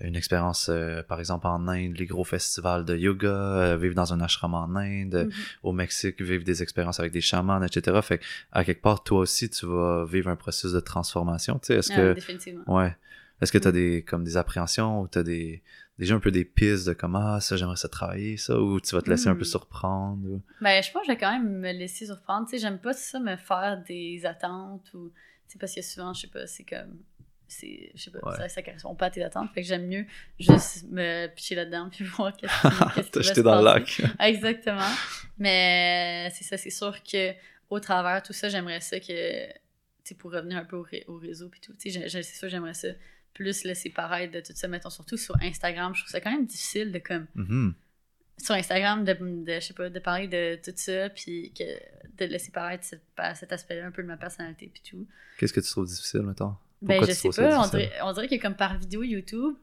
une expérience, euh, par exemple, en Inde, les gros festivals de yoga, euh, vivre dans un ashram en Inde, Mhm. au Mexique, vivre des expériences avec des chamans, etc. Fait que, à quelque part, toi aussi, tu vas vivre un processus de transformation, tu sais, est-ce Ah, que... définitivement. Ouais. Est-ce que tu as Mm. des comme des appréhensions ou tu as des déjà un peu des pistes de comment ah, ça j'aimerais ça travailler ça ou tu vas te laisser un peu Mm. surprendre ou... Ben, je pense que je vais quand même me laisser surprendre. Tu sais, j'aime pas ça me faire des attentes ou. Tu sais, parce que souvent, je sais pas, c'est comme. C'est, je sais pas, Ouais. ça, ça correspond pas à tes attentes. Fait que j'aime mieux juste me pitcher là-dedans *laughs* puis voir qu'est-ce qui, *laughs* qui va se dans le lac. *laughs* Exactement. Mais c'est ça, c'est sûr que au travers tout ça, j'aimerais ça que, tu pour revenir un peu au, ré- au réseau puis tout, tu sais, c'est sûr, j'aimerais ça plus laisser paraître de tout ça, mettons, surtout sur Instagram. Je trouve ça quand même difficile de comme Mhm. sur Instagram de, de je sais pas de parler de tout ça puis que de laisser paraître cette- cet aspect-là un peu de ma personnalité puis tout Qu'est-ce que tu trouves difficile mettons? Ben je sais pas on dirait, on dirait que comme par vidéo YouTube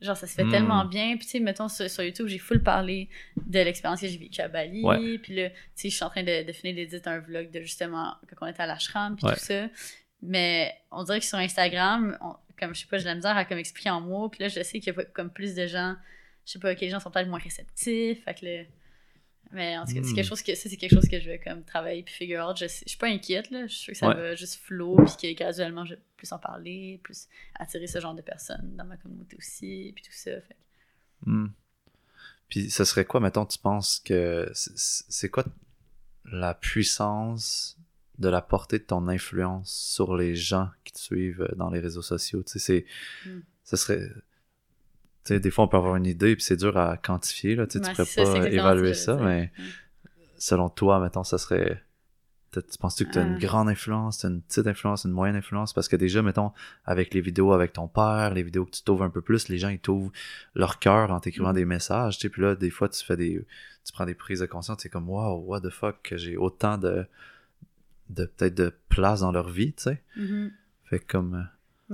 genre ça se fait Hmm. tellement bien puis tu sais mettons sur, sur YouTube j'ai full parlé de l'expérience que j'ai vécue à Bali Ouais. puis là tu sais je suis en train de, de finir d'éditer un vlog de justement quand on était à l'ashram puis Ouais. tout ça mais on dirait que sur Instagram on- comme je sais pas j'ai la misère à comme expliquer en mots puis là je sais qu'il y a comme plus de gens je sais pas que les gens sont peut-être moins réceptifs fait que là mais en tout cas, c'est Hmm. quelque chose que ça, c'est quelque chose que je vais comme travailler puis figure out. Je, sais- je suis pas inquiète là, je suis sûre que ça Ouais. va juste flow puis que graduellement je vais plus en parler, plus attirer ce genre de personnes dans ma communauté aussi puis tout ça. Fait. Hmm. Puis ce serait quoi mettons tu penses que c'est quoi la puissance de la portée de ton influence sur les gens qui te suivent euh, dans les réseaux sociaux? Tu sais c'est ce serait sais des fois on peut avoir une idée puis c'est dur à quantifier là tu Ouais, pourrais ça, pas évaluer ça mais selon toi, mettons, ça serait. Tu penses-tu que tu as une Ah. grande influence, une petite influence, une moyenne influence? Parce que déjà, mettons, avec les vidéos avec ton père, les vidéos que tu t'ouvres un peu plus, les gens, ils t'ouvrent leur cœur en t'écrivant Mhm. des messages, puis là, des fois, tu fais des... Tu prends des prises de conscience, c'est comme, wow, what the fuck, que j'ai autant de... de peut-être de place dans leur vie, tu sais. Mhm. Fait que comme... euh,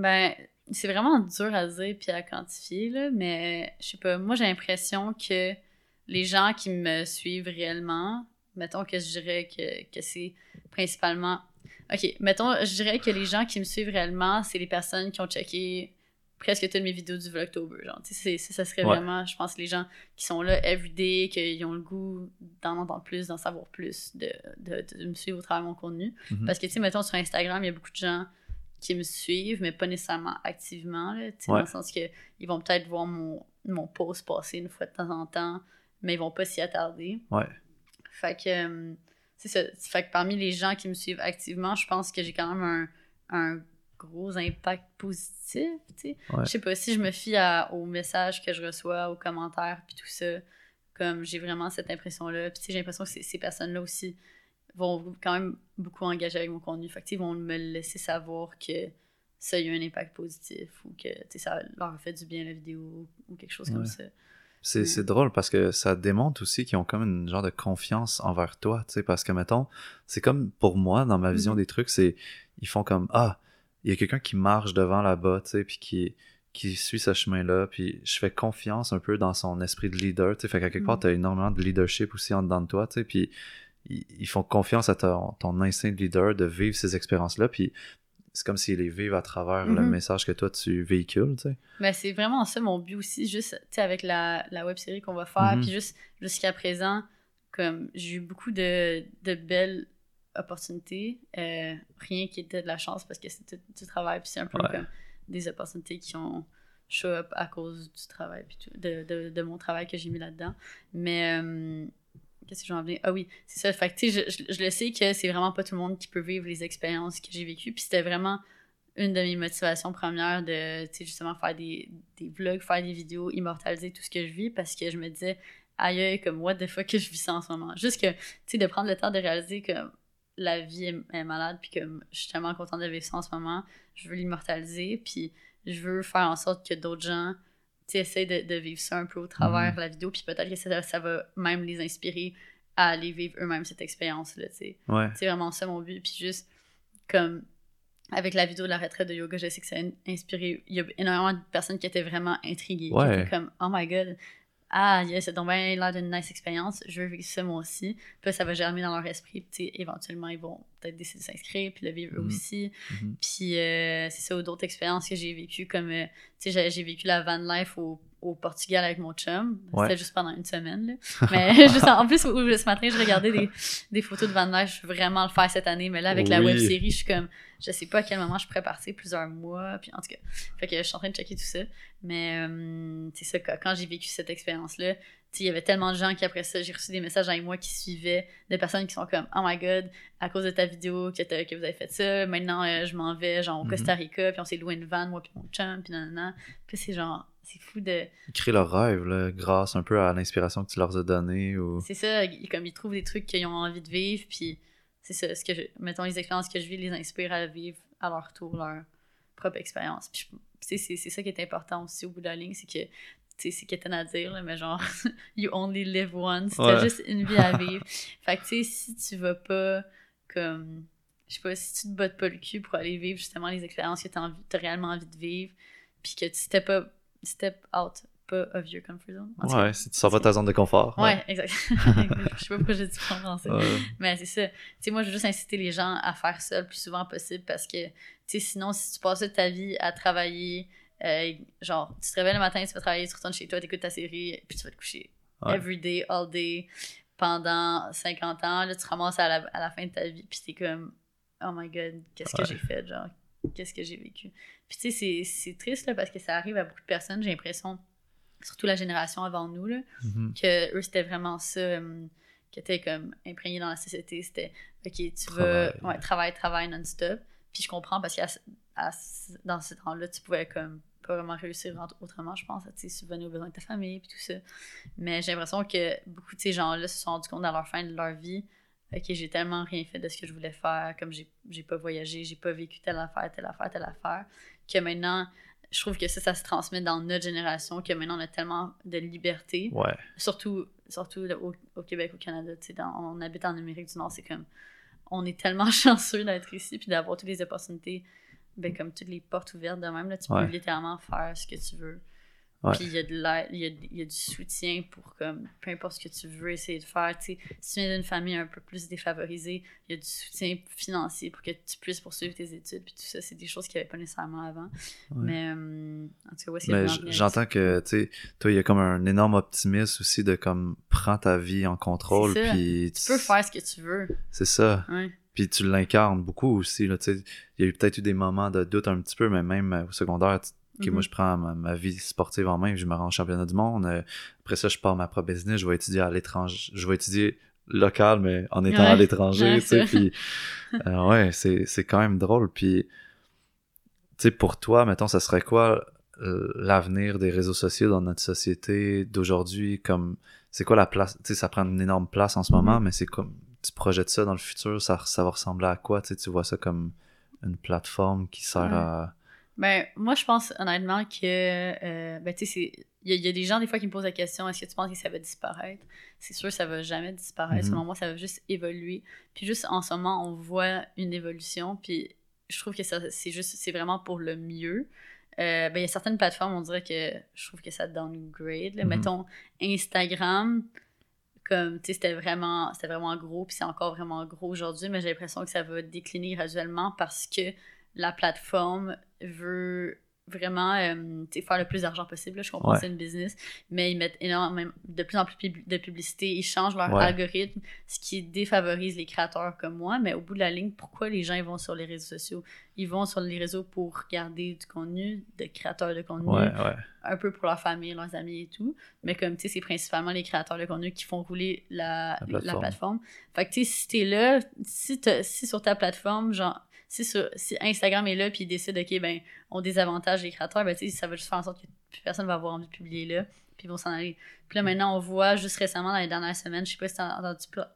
Ben, c'est vraiment dur à dire puis à quantifier, là, mais je sais pas, moi j'ai l'impression que les gens qui me suivent réellement, mettons que je dirais que, que c'est principalement. Ok, mettons, je dirais que les gens qui me suivent réellement, c'est les personnes qui ont checké presque toutes mes vidéos du Vlogtober. Genre, c'est, ça serait vraiment, je pense, les gens qui sont là everyday, qui ont le goût d'en entendre plus, d'en savoir plus, de, de, de, me suivre au travers de mon contenu. Mhm. Parce que, tu sais, mettons, sur Instagram, il y a beaucoup de gens qui me suivent, mais pas nécessairement activement, là, Ouais. dans le sens que ils vont peut-être voir mon, mon post passer une fois de temps en temps, mais ils vont pas s'y attarder. Ouais. Fait que, euh, c'est ça. Fait que parmi les gens qui me suivent activement, je pense que j'ai quand même un, un gros impact positif. Ouais. Je sais pas, si je me fie à- aux messages que je reçois, aux commentaires, puis tout ça, comme j'ai vraiment cette impression-là. Puis j'ai l'impression que ces personnes-là aussi vont quand même beaucoup engager avec mon contenu. Fait que, ils vont me laisser savoir que ça a eu un impact positif ou que, ça leur a fait du bien la vidéo ou quelque chose comme ça. C'est Ouais. c'est drôle parce que ça démontre aussi qu'ils ont comme une genre de confiance envers toi, tu sais, parce que, mettons, c'est comme pour moi, dans ma vision Mhm. des trucs, c'est, ils font comme, ah, il y a quelqu'un qui marche devant là-bas, tu sais, puis qui, qui suit ce chemin-là, puis je fais confiance un peu dans son esprit de leader, tu sais, fait qu'à quelque part, Mhm. tu as énormément de leadership aussi en dedans de toi, tu sais, puis ils, ils font confiance à ton, ton instinct de leader de vivre ces expériences-là, puis c'est comme s'ils les vivent à travers le Mhm. message que toi, tu véhicules, tu sais. Ben, c'est vraiment ça mon but aussi, juste, tu sais, avec la, la web série qu'on va faire, Mhm. puis juste jusqu'à présent, comme j'ai eu beaucoup de, de belles opportunités, euh, rien qui était de la chance parce que c'était du travail, puis c'est un peu Ouais. comme des opportunités qui ont show up à cause du travail, puis de, de mon travail que j'ai mis là-dedans. Mais, euh, qu'est-ce que j'en venais? Ah oui, c'est ça, fait que je, je, je le sais que c'est vraiment pas tout le monde qui peut vivre les expériences que j'ai vécues, puis c'était vraiment une de mes motivations premières de, justement faire des, des vlogs, faire des vidéos, immortaliser tout ce que je vis parce que je me disais, aïe, comme, what the fuck que je vis ça en ce moment? Juste que, tu sais, de prendre le temps de réaliser que la vie est, est malade puis que je suis tellement contente de vivre ça en ce moment, je veux l'immortaliser puis je veux faire en sorte que d'autres gens, tu essayent de, de vivre ça un peu au travers Mhm. de la vidéo puis peut-être que ça, ça va même les inspirer à aller vivre eux-mêmes cette expérience-là, tu sais. Ouais. C'est vraiment ça mon but. Puis juste, comme avec la vidéo de la retraite de yoga, je sais que ça a inspiré. Il y a énormément de personnes qui étaient vraiment intriguées. Qui étaient comme, oh my god, ah, yes, c'est donc bien l'air d'une nice expérience. Je veux vivre ça moi aussi. Puis ça va germer dans leur esprit. Puis tu sais, éventuellement, ils vont peut-être décider de s'inscrire, puis le vivre eux Mhm. aussi. Mhm. Puis euh, c'est ça, ou d'autres expériences que j'ai vécues, comme, euh, tu sais, j'ai- j'ai vécu la van life au, au Portugal avec mon chum. Ouais. C'était juste pendant une semaine, là. *laughs* Mais *laughs* juste en, en plus, où- où ce matin, je regardais des, des photos de van life. Je veux vraiment le faire cette année. Mais là, avec la web série, je suis comme, je sais pas à quel moment je pourrais partir, plusieurs mois. Puis en tout cas, fait que je suis en train de checker tout ça. Mais euh, c'est ça, quand, j'ai vécu cette expérience-là, il y avait tellement de gens qui, après ça, j'ai reçu des messages avec moi qui suivaient, des personnes qui sont comme Oh my god, à cause de ta vidéo que, que vous avez fait ça, maintenant euh, je m'en vais genre au Mhm. Costa Rica, puis on s'est loué une van, moi puis mon chum, puis nanana. Puis c'est genre, c'est fou de. Ils créent leur rêve, là, grâce un peu à l'inspiration que tu leur as donnée. Ou... C'est ça, ils- comme ils trouvent des trucs qu'ils ont envie de vivre, puis c'est ça, ce que je, mettons les expériences que je vis les inspirent à vivre à leur tour leur propre expérience. Puis c'est ça qui est important aussi au bout de la ligne, c'est que tu sais, c'est quétaine à dire, là, mais genre, *laughs* you only live once, t'as Ouais. juste une vie à *laughs* vivre. fait que tu sais, si tu vas pas comme, je sais pas, si tu te bottes pas le cul pour aller vivre justement les expériences que t'as envie- t'as réellement envie de vivre, puis que tu step up, step out, pas of your comfort zone. En Ouais, si tu sors pas de ta zone de confort. Ouais, *laughs* exact. je sais pas pourquoi j'ai dit ça en français. Mais c'est ça. Tu sais, moi, je veux juste inciter les gens à faire ça le plus souvent possible parce que, tu sais, sinon, si tu passais ta vie à travailler, euh, genre, tu te réveilles le matin, tu vas travailler, tu retournes chez toi, tu écoutes ta série, puis tu vas te coucher. Ouais. Every day, all day, pendant 50 ans. Là, tu ramasses à la, à la fin de ta vie, puis t'es comme, oh my god, qu'est-ce que j'ai fait, genre, qu'est-ce que j'ai vécu? Puis tu sais, c'est- triste, là, parce que ça arrive à beaucoup de personnes, j'ai l'impression, surtout la génération avant nous, là, mhm. que eux c'était vraiment ça euh, qui était comme imprégné dans la société c'était ok tu veux ouais, travail travail non-stop puis je comprends parce que dans ce temps-là tu pouvais comme pas vraiment réussir autre- autrement je pense à subvenir aux besoins de ta famille puis tout ça. Mais j'ai l'impression que beaucoup de ces gens-là se sont rendus compte dans leur fin de leur vie ok j'ai tellement rien fait de ce que je voulais faire comme j'ai pas voyagé j'ai pas vécu telle affaire telle affaire telle affaire que maintenant je trouve que ça, ça se transmet dans notre génération, que maintenant on a tellement de liberté. Ouais. surtout, surtout au, au Québec, au Canada, tu sais, dans- on habite en Amérique du Nord, c'est comme, on est tellement *laughs* chanceux d'être ici, puis d'avoir toutes les opportunités ben, comme toutes les portes ouvertes de même. Là, tu Ouais. peux littéralement faire ce que tu veux. Ouais. Puis il y a de l'aide, il y a, il y a du soutien pour comme peu importe ce que tu veux essayer de faire. Tu sais, si tu viens d'une famille un peu plus défavorisée, il y a du soutien financier pour que tu puisses poursuivre tes études. Puis tout ça, c'est des choses qu'il n'y avait pas nécessairement avant. Mais euh, en tout cas, où est-ce qu'il y j'entends que, tu sais, toi, il y a comme un énorme optimisme aussi de comme, prends ta vie en contrôle, puis? Tu peux faire ce que tu veux. C'est ça. Ouais. Puis tu l'incarnes beaucoup aussi, là, tu sais. Il y a eu peut-être eu des moments de doute un petit peu, mais même euh, au secondaire, tu- ok, Mhm. moi, je prends ma, ma vie sportive en main, je me rends au championnat du monde. euh, après ça, je pars ma propre business, je vais étudier à l'étranger. Je vais étudier local, mais en étant à l'étranger, tu sais. Puis, euh, ouais, c'est c'est quand même drôle. Puis, tu sais, pour toi, mettons, ça serait quoi l'avenir des réseaux sociaux dans notre société d'aujourd'hui? Comme, c'est quoi la place? Tu sais, ça prend une énorme place en ce moment, Mhm. mais c'est comme, tu projettes ça dans le futur, ça, ça va ressembler à quoi? Tu sais, tu vois ça comme une plateforme qui sert Ouais. à. Ben, moi, je pense honnêtement que, euh, ben, tu sais, il y, a- il y a des gens des fois qui me posent la question est-ce que tu penses que ça va disparaître? C'est sûr, ça va jamais disparaître. Mhm. Selon moi, ça va juste évoluer. Puis, juste en ce moment, on voit une évolution. Puis, je trouve que ça, c'est juste, c'est vraiment pour le mieux. Euh, ben, il y a certaines plateformes, on dirait que je trouve que ça downgrade. là. Mhm. Mettons, Instagram, comme, c'était vraiment, c'était vraiment gros, puis c'est encore vraiment gros aujourd'hui, mais j'ai l'impression que ça va décliner graduellement parce que la plateforme veut vraiment euh, faire le plus d'argent possible. là. Je comprends Ouais. que c'est une business, mais ils mettent énormément, de plus en plus pub- de publicité, ils changent leur Ouais. algorithme, ce qui défavorise les créateurs comme moi. Mais au bout de la ligne, pourquoi les gens ils vont sur les réseaux sociaux? Ils vont sur les réseaux pour regarder du contenu, de créateurs de contenu, Ouais, ouais. un peu pour leur famille, leurs amis et tout. Mais comme tu sais, c'est principalement les créateurs de contenu qui font rouler la, La la plateforme. plateforme. Fait que tu sais, si t'es là, si, si sur ta plateforme, genre, si, sur, si Instagram est là puis il décide, OK, ben, on désavantage les créateurs, ben tu sais, ça va juste faire en sorte que plus personne va avoir envie de publier là, puis ils vont s'en aller. Puis là, maintenant, on voit juste récemment, dans les dernières semaines, je sais pas si t'as entendu par-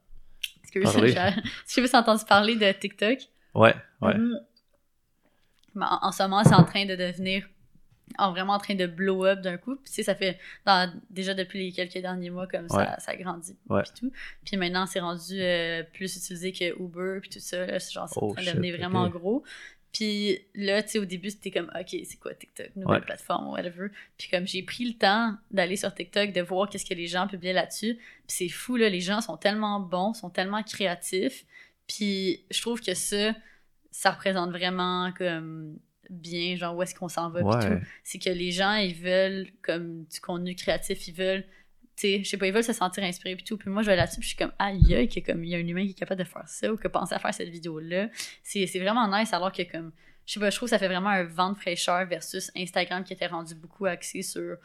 Excuse, Parler. j'ai- je sais pas si t'as entendu parler de TikTok. Ouais, ouais. Mhm. Mais en, en ce moment, c'est en train de devenir en vraiment en train de blow up d'un coup. Puis, tu sais, ça fait dans- déjà depuis les quelques derniers mois comme Ouais. ça, ça grandit. Ouais. Puis tout. Puis maintenant, c'est rendu euh, plus utilisé que Uber puis tout ça. Là, genre, c'est Oh, en train de devenir vraiment gros. Puis là, tu sais, au début, c'était comme, OK, c'est quoi TikTok, nouvelle Ouais. plateforme, whatever. Puis comme j'ai pris le temps d'aller sur TikTok, de voir qu'est-ce que les gens publiaient là-dessus. Puis c'est fou, là, les gens sont tellement bons, sont tellement créatifs. Puis je trouve que ça, ça représente vraiment comme bien, genre où est-ce qu'on s'en va. Ouais. tout. C'est que les gens, ils veulent comme du contenu créatif, ils veulent, tu sais, je sais pas, ils veulent se sentir inspirés puis tout. Puis moi, je vais là-dessus, puis je suis comme, aïe, aïe, que comme il y a un humain qui est capable de faire ça ou qui a pensé à faire cette vidéo-là. C'est c'est vraiment nice, alors que comme, je sais pas, je trouve que ça fait vraiment un vent de fraîcheur versus Instagram qui était rendu beaucoup axé sur,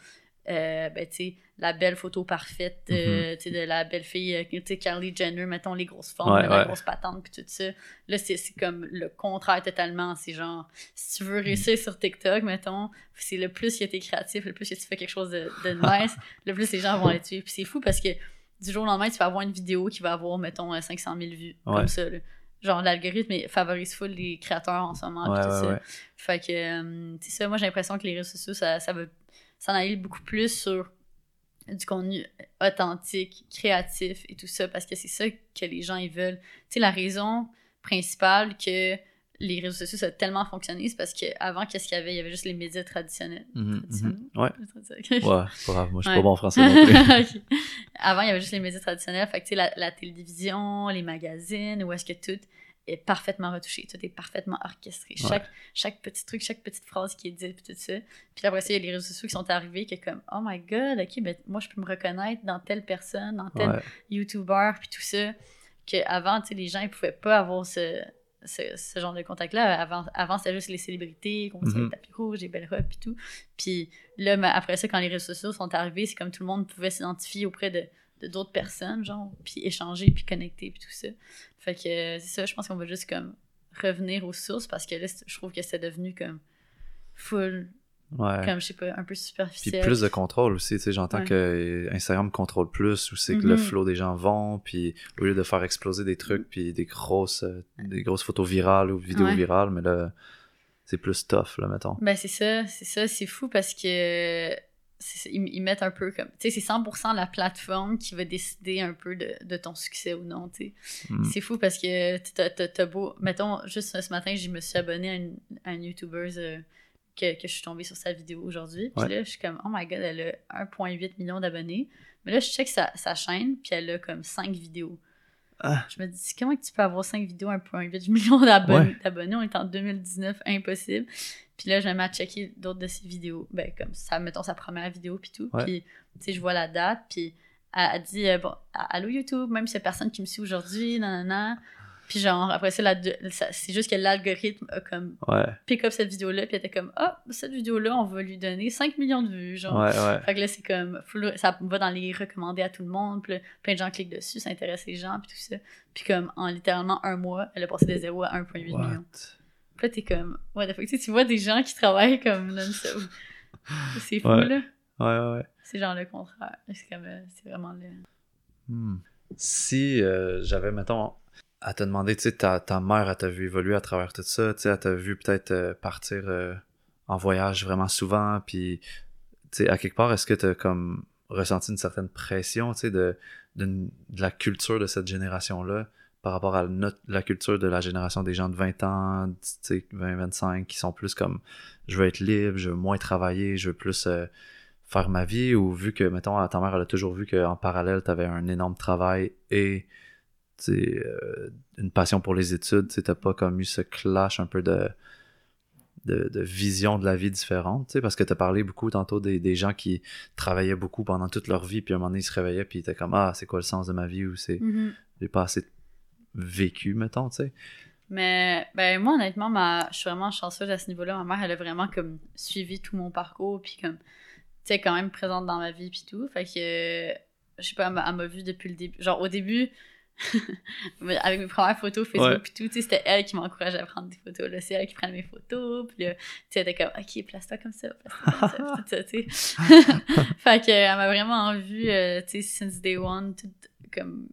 euh, ben, tu sais, la belle photo parfaite, euh, tu sais, de la belle fille, euh, tu sais, Kylie Jenner, mettons les grosses formes, Ouais, la ouais. grosse patente, puis tout ça. Là, c'est comme le contraire totalement. C'est genre, si tu veux réussir sur TikTok, mettons, c'est le plus que t'es créatif, le plus que tu fais quelque chose de, de *laughs* nice, le plus les gens vont aller dessus. Puis c'est fou parce que du jour au lendemain, tu vas avoir une vidéo qui va avoir, mettons, euh, 500 000 vues, Ouais. comme ça. là. Genre, l'algorithme favorise full les créateurs en ce moment. Puis tout ça. Fait que, euh, c'est ça, moi j'ai l'impression que les réseaux sociaux, ça, ça va s'en aller beaucoup plus sur du contenu authentique, créatif et tout ça, parce que c'est ça que les gens ils veulent. Tu sais, la raison principale que les réseaux sociaux ça a tellement fonctionné, c'est parce qu'avant, qu'est-ce qu'il y avait? Il y avait juste les médias traditionnels. Mhm, Traditionnels? Ouais. Traditionnels. Ouais, c'est pas grave. Moi, je suis Ouais. pas bon en français non plus. *laughs* Avant, il y avait juste les médias traditionnels. Fait que, tu sais, la, la télévision, les magazines, où est-ce que tout est parfaitement retouché, tout est parfaitement orchestré. Ouais. Chaque, chaque petit truc, chaque petite phrase qui est dite, puis tout ça. Puis après ça, il y a les réseaux sociaux qui sont arrivés, que comme, oh my god, ok, ben, moi, je peux me reconnaître dans telle personne, dans tel Ouais. YouTuber, puis tout ça. Qu'avant, tu sais, les gens, ils pouvaient pas avoir ce, ce, ce genre de contact-là. Avant, avant c'était juste les célébrités, qu'on disait Mhm. le tapis rouge, les belles robes, puis tout. Puis là, après ça, quand les réseaux sociaux sont arrivés, c'est comme tout le monde pouvait s'identifier auprès de d'autres personnes, genre, puis échanger, puis connecter, puis tout ça. Fait que euh, c'est ça, je pense qu'on va juste comme revenir aux sources parce que là, je trouve que c'est devenu comme full, Ouais. comme je sais pas, un peu Puis superficiel. plus de contrôle aussi, tu sais, j'entends Ouais. que Instagram contrôle plus, où c'est que le Mhm. flow des gens vont, puis au lieu de faire exploser des trucs, puis des grosses, euh, des grosses photos virales ou vidéos Ouais. virales, mais là, c'est plus tough, là, mettons. Ben c'est ça, c'est ça, c'est fou parce que ils, mettent un peu comme. Tu sais, c'est 100% la plateforme qui va décider un peu de, de ton succès ou non, tu sais. Mm. C'est fou parce que t'as beau. Mettons, juste ce matin, je me suis abonné à une, à une YouTuber euh, que, que, je suis tombée sur sa vidéo aujourd'hui. Puis là, je suis comme, oh my god, elle a 1,8 million d'abonnés. Mais là, je check sa, sa chaîne, puis elle a comme 5 vidéos. Ah. Je me dis, comment tu peux avoir 5 vidéos, 1,8 million d'abonnés? On est en 2019, impossible. Puis là, je me mets à checker d'autres de ses vidéos. Ben, comme ça, mettons sa première vidéo, puis tout. Puis, tu sais, je vois la date, puis elle, dit, euh, bon, allô YouTube, même si c'est personne qui me suit aujourd'hui, nanana. Puis genre, après ça, c'est juste que l'algorithme a comme ouais. pick up cette vidéo-là, puis elle était comme, ah, cette vidéo-là, on va lui donner 5 millions de vues, genre. Ouais, ouais. Fait que là, c'est comme, ça va dans les recommander à tout le monde, puis plein de gens cliquent dessus, ça intéresse les gens, puis tout ça. Puis comme, en littéralement un mois, elle a passé de 0 à 1,8 million. Puis là, t'es comme, ouais, fuck, tu vois des gens qui travaillent comme non-stop. C'est fou, ouais. là. Ouais, ouais, C'est genre le contraire. C'est comme, euh, c'est vraiment le. Hmm. Si euh, j'avais, mettons, à te demander, tu sais, ta, ta mère, elle t'a vu évoluer à travers tout ça, tu sais, elle t'a vu peut-être euh, partir euh, en voyage vraiment souvent, puis, tu sais, à quelque part, est-ce que t'as comme ressenti une certaine pression, tu sais, de, de, de, la culture de cette génération-là? Par rapport à notre, la culture de la génération des gens de 20 ans, tu sais, 20, 25, qui sont plus comme, je veux être libre, je veux moins travailler, je veux plus euh, faire ma vie, ou vu que, mettons, ta mère, elle a toujours vu qu'en parallèle, t'avais un énorme travail et euh, une passion pour les études, tu n'as pas comme eu ce clash un peu de, de, de vision de la vie différente, parce que tu as parlé beaucoup tantôt des, des, gens qui travaillaient beaucoup pendant toute leur vie, puis à un moment donné, ils se réveillaient, puis ils étaient comme Ah, c'est quoi le sens de ma vie ou c'est Mm-hmm. j'ai pas assez vécu, mettons, tu sais. Mais ben moi honnêtement ma je suis vraiment chanceuse à ce niveau-là. Ma mère elle a vraiment comme suivi tout mon parcours puis comme tu sais quand même présente dans ma vie puis tout. Fait que je sais pas elle m'a vu depuis le début. Genre au début *laughs* avec mes premières photos Facebook puis tout, tu sais, c'était elle qui m'encourageait à prendre des photos. là. C'est elle qui prenait mes photos. Puis tu sais, elle était comme, OK, place-toi comme ça, place-toi comme ça, tu sais. *laughs* fait que, elle m'a vraiment vu, euh, tu sais, since day one, tout comme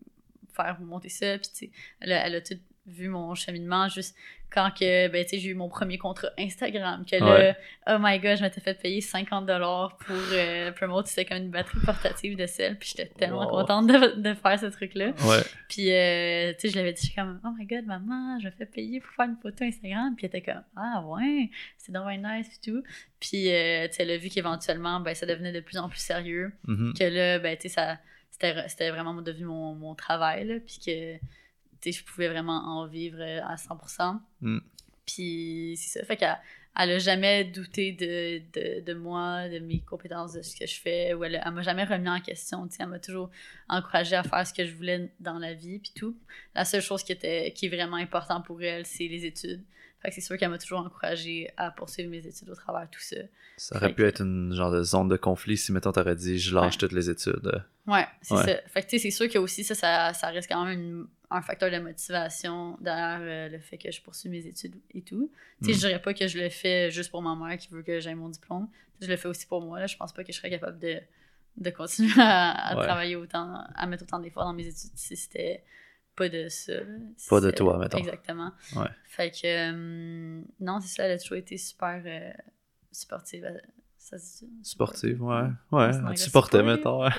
faire monter ça. Puis, tu sais, elle, a- elle a tout vu mon cheminement juste quand que, ben, tu sais, j'ai eu mon premier contrat Instagram. Que là, oh my god, je m'étais fait payer 50$ pour euh, promote. C'était comme une batterie portative de sel. Puis j'étais tellement Wow. contente de, de faire ce truc-là. Ouais. Puis, euh, tu sais, je l'avais dit, comme, oh my god, maman, je me fais payer pour faire une photo Instagram. Puis elle était comme, ah ouais, c'est donc nice, puis tout. Puis, euh, tu sais, elle a vu qu'éventuellement, ben, ça devenait de plus en plus sérieux. Mhm. Que là, ben, tu sais, ça, c'était, c'était vraiment devenu mon, mon travail, là. Puis que, je pouvais vraiment en vivre euh, à 100%. Mm. Puis, c'est ça. Fait qu'elle elle a jamais douté de, de, de moi, de mes compétences, de ce que je fais. Ou elle, elle m'a jamais remis en question. Elle m'a toujours encouragée à faire ce que je voulais dans la vie, puis tout. La seule chose qui, était, qui est vraiment importante pour elle, c'est les études. Fait que c'est sûr qu'elle m'a toujours encouragée à poursuivre mes études au travers de tout ça. Ça aurait Fait pu que- être une genre de zone de conflit si, mettons, t'aurais dit je lâche Ouais. toutes les études. Ouais, c'est Ouais. ça. Fait que tu sais, c'est sûr que aussi ça, ça, ça reste quand même une- un facteur de motivation derrière euh, le fait que je poursuis mes études et tout. Tu sais, Mm. je dirais pas que je le fais juste pour ma mère qui veut que j'aie mon diplôme. Je le fais aussi pour moi. Là. Je pense pas que je serais capable de, de continuer à, à Ouais. travailler autant, à mettre autant d'efforts dans mes études si c'était pas de ça. Pas de toi, mettons. Exactement. Ouais. Fait que, euh, non, c'est ça, elle a toujours été super euh, sportive. euh, Ça se dit? Sportive, ouais. Ouais, elle te supportait, supportive. mettons. Ouais.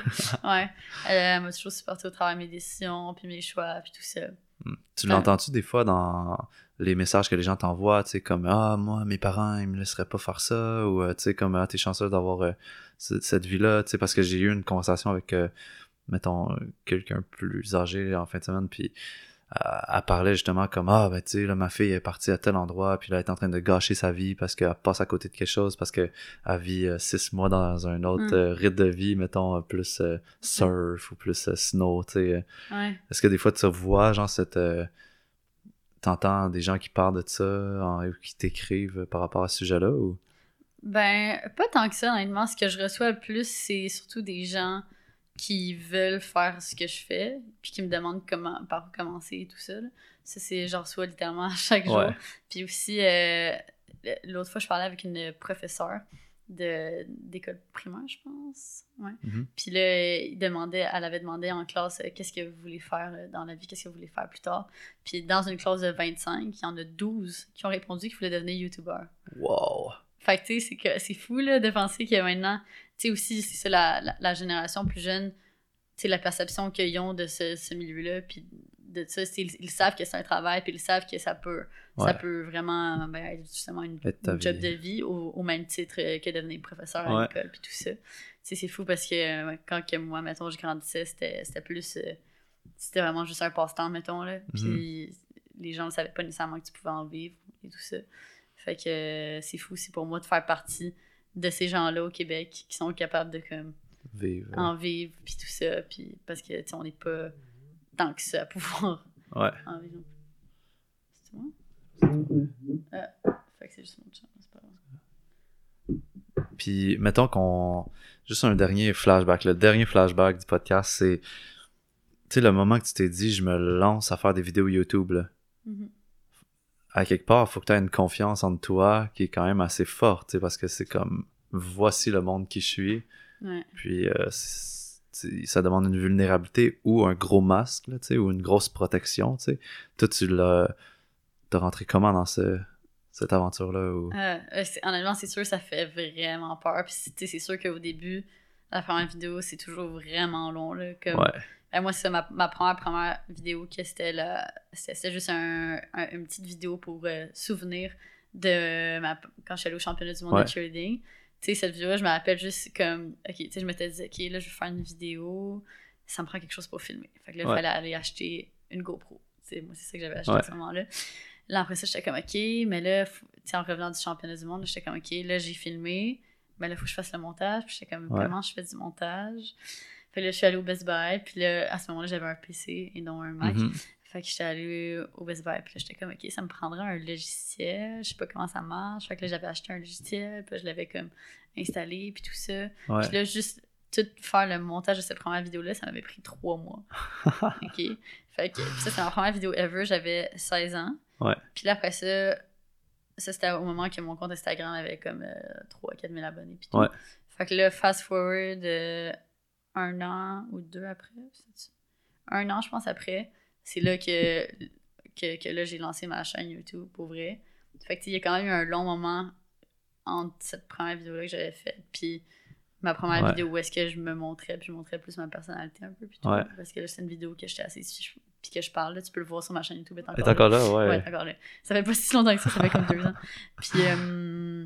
Ouais, elle, elle m'a toujours supporté au travers de mes décisions, puis mes choix, puis tout ça. Mm. Tu l'entends-tu des fois dans les messages que les gens t'envoient, tu sais, comme Ah, moi, mes parents, ils me laisseraient pas faire ça, ou euh, tu sais, comme Ah, t'es chanceux d'avoir euh, ce- cette vie-là, tu sais, parce que j'ai eu une conversation avec, euh, mettons, euh, quelqu'un plus âgé en fin de semaine, puis euh, elle parlait justement comme Ah, ben tu sais, là, ma fille est partie à tel endroit, puis là, elle est en train de gâcher sa vie parce qu'elle passe à côté de quelque chose, parce qu'elle vit euh, six mois dans un autre Mm. euh, rythme de vie, mettons, plus euh, surf ou plus snow, tu sais. Ouais. est-ce que des fois tu vois, genre, cette. T'entends des gens qui parlent de ça en- ou qui t'écrivent par rapport à ce sujet-là ou? Ben, pas tant que ça, honnêtement. Ce que je reçois le plus, c'est surtout des gens qui veulent faire ce que je fais, puis qui me demandent comment, par où commencer et tout ça. là. Ça, c'est, j'en reçois littéralement à chaque jour. Ouais. Puis aussi, euh, l'autre fois, je parlais avec une professeure de, d'école primaire, je pense. Ouais. Mhm. Puis là, il demandait, elle avait demandé en classe euh, qu'est-ce que vous voulez faire euh, dans la vie, qu'est-ce que vous voulez faire plus tard. Puis dans une classe de 25, il y en a 12 qui ont répondu qu'ils voulaient devenir YouTuber. Wow! Fait Fait que, tu sais, c'est fou, là, de penser que maintenant, tu sais, aussi, c'est ça, la, la, la génération plus jeune, tu sais, la perception qu'ils ont de ce, ce milieu-là, puis de ça, ils, ils savent que c'est un travail, puis ils savent que ça peut, ça peut vraiment ben, être justement une, job de vie au, au même titre que devenir professeur à Ouais. l'école, puis tout ça. Tu sais, c'est fou parce que euh, quand que moi, mettons, je grandissais, c'était c'était plus. euh, c'était vraiment juste un passe-temps, mettons, là. Puis les gens ne savaient pas nécessairement que tu pouvais en vivre et tout ça. Fait que euh, c'est fou aussi pour moi de faire partie de ces gens-là au Québec qui sont capables de comme Vivre. en vivre puis tout ça puis parce que tu sais on n'est pas tant que ça à pouvoir Ouais. *laughs* en vivre. C'est moi? Ah, fait que c'est juste mon chat, c'est pas grave. Puis, mettons qu'on. Juste un dernier flashback. Le dernier flashback du podcast, c'est. Tu sais, le moment que tu t'es dit, je me lance à faire des vidéos YouTube, là. Mhm. À quelque part, il faut que tu aies une confiance en toi qui est quand même assez forte, parce que c'est comme. Voici le monde qui je suis. Ouais. Puis, euh, ça demande une vulnérabilité ou un gros masque, là, ou une grosse protection. Toi, tu l'as. T'as rentré comment dans ce, cette aventure-là? Ou... Euh, euh, c'est- honnêtement, c'est sûr, ça fait vraiment peur. Puis, c'est sûr qu'au début, la première vidéo, c'est toujours vraiment long. Là, comme, Ouais. Ben, moi, c'est ma, ma première, première vidéo, que c'était là, c'était juste un, un- une petite vidéo pour euh, souvenir de ma, quand je suis allée au championnat du monde Ouais. de cheerleading. Tu sais, cette vidéo-là, je me rappelle juste comme, ok, tu sais, je m'étais dit, ok, là, je vais faire une vidéo, ça me prend quelque chose pour filmer. Fait que là, il Ouais. fallait aller acheter une GoPro. Tu sais, moi, c'est ça que j'avais acheté Ouais. à ce moment-là. Là, après ça, j'étais comme, ok, mais là, en revenant du championnat du monde, j'étais comme, ok, là, j'ai filmé, mais là, il faut que je fasse le montage. Puis j'étais comme, vraiment, je fais du montage? Fait que là, je suis allée au Best Buy, puis là, à ce moment-là, j'avais un PC et non un Mac. Mhm. Fait que j'étais allée au Best Buy, puis là, j'étais comme, OK, ça me prendrait un logiciel, je sais pas comment ça marche. Fait que là, j'avais acheté un logiciel, puis là, je l'avais comme installé, puis tout ça. Ouais. Puis là, juste tout faire le montage de cette première vidéo-là, ça m'avait pris trois mois. *laughs* OK? Fait que ça, c'est ma première vidéo ever, j'avais 16 ans. Ouais. Puis là, après ça, ça, c'était au moment que mon compte Instagram avait comme 3-4 000 abonnés, puis tout. Ouais. Fait que là, fast forward euh, un an ou deux après, un an, je pense, après, c'est là que, que, que là, j'ai lancé ma chaîne YouTube, pour vrai. Fait que, il y a quand même eu un long moment entre cette première vidéo-là que j'avais faite, puis ma première Ouais. vidéo où est-ce que je me montrais, puis je montrais plus ma personnalité un peu, puis tout. Ouais. Parce que là, c'est une vidéo que j'étais assise, puis que je parle, là, tu peux le voir sur ma chaîne YouTube. est Elle est encore là. encore là, ouais. Ouais, encore là. Ça fait pas si longtemps que ça, ça fait comme deux ans. Puis, euh,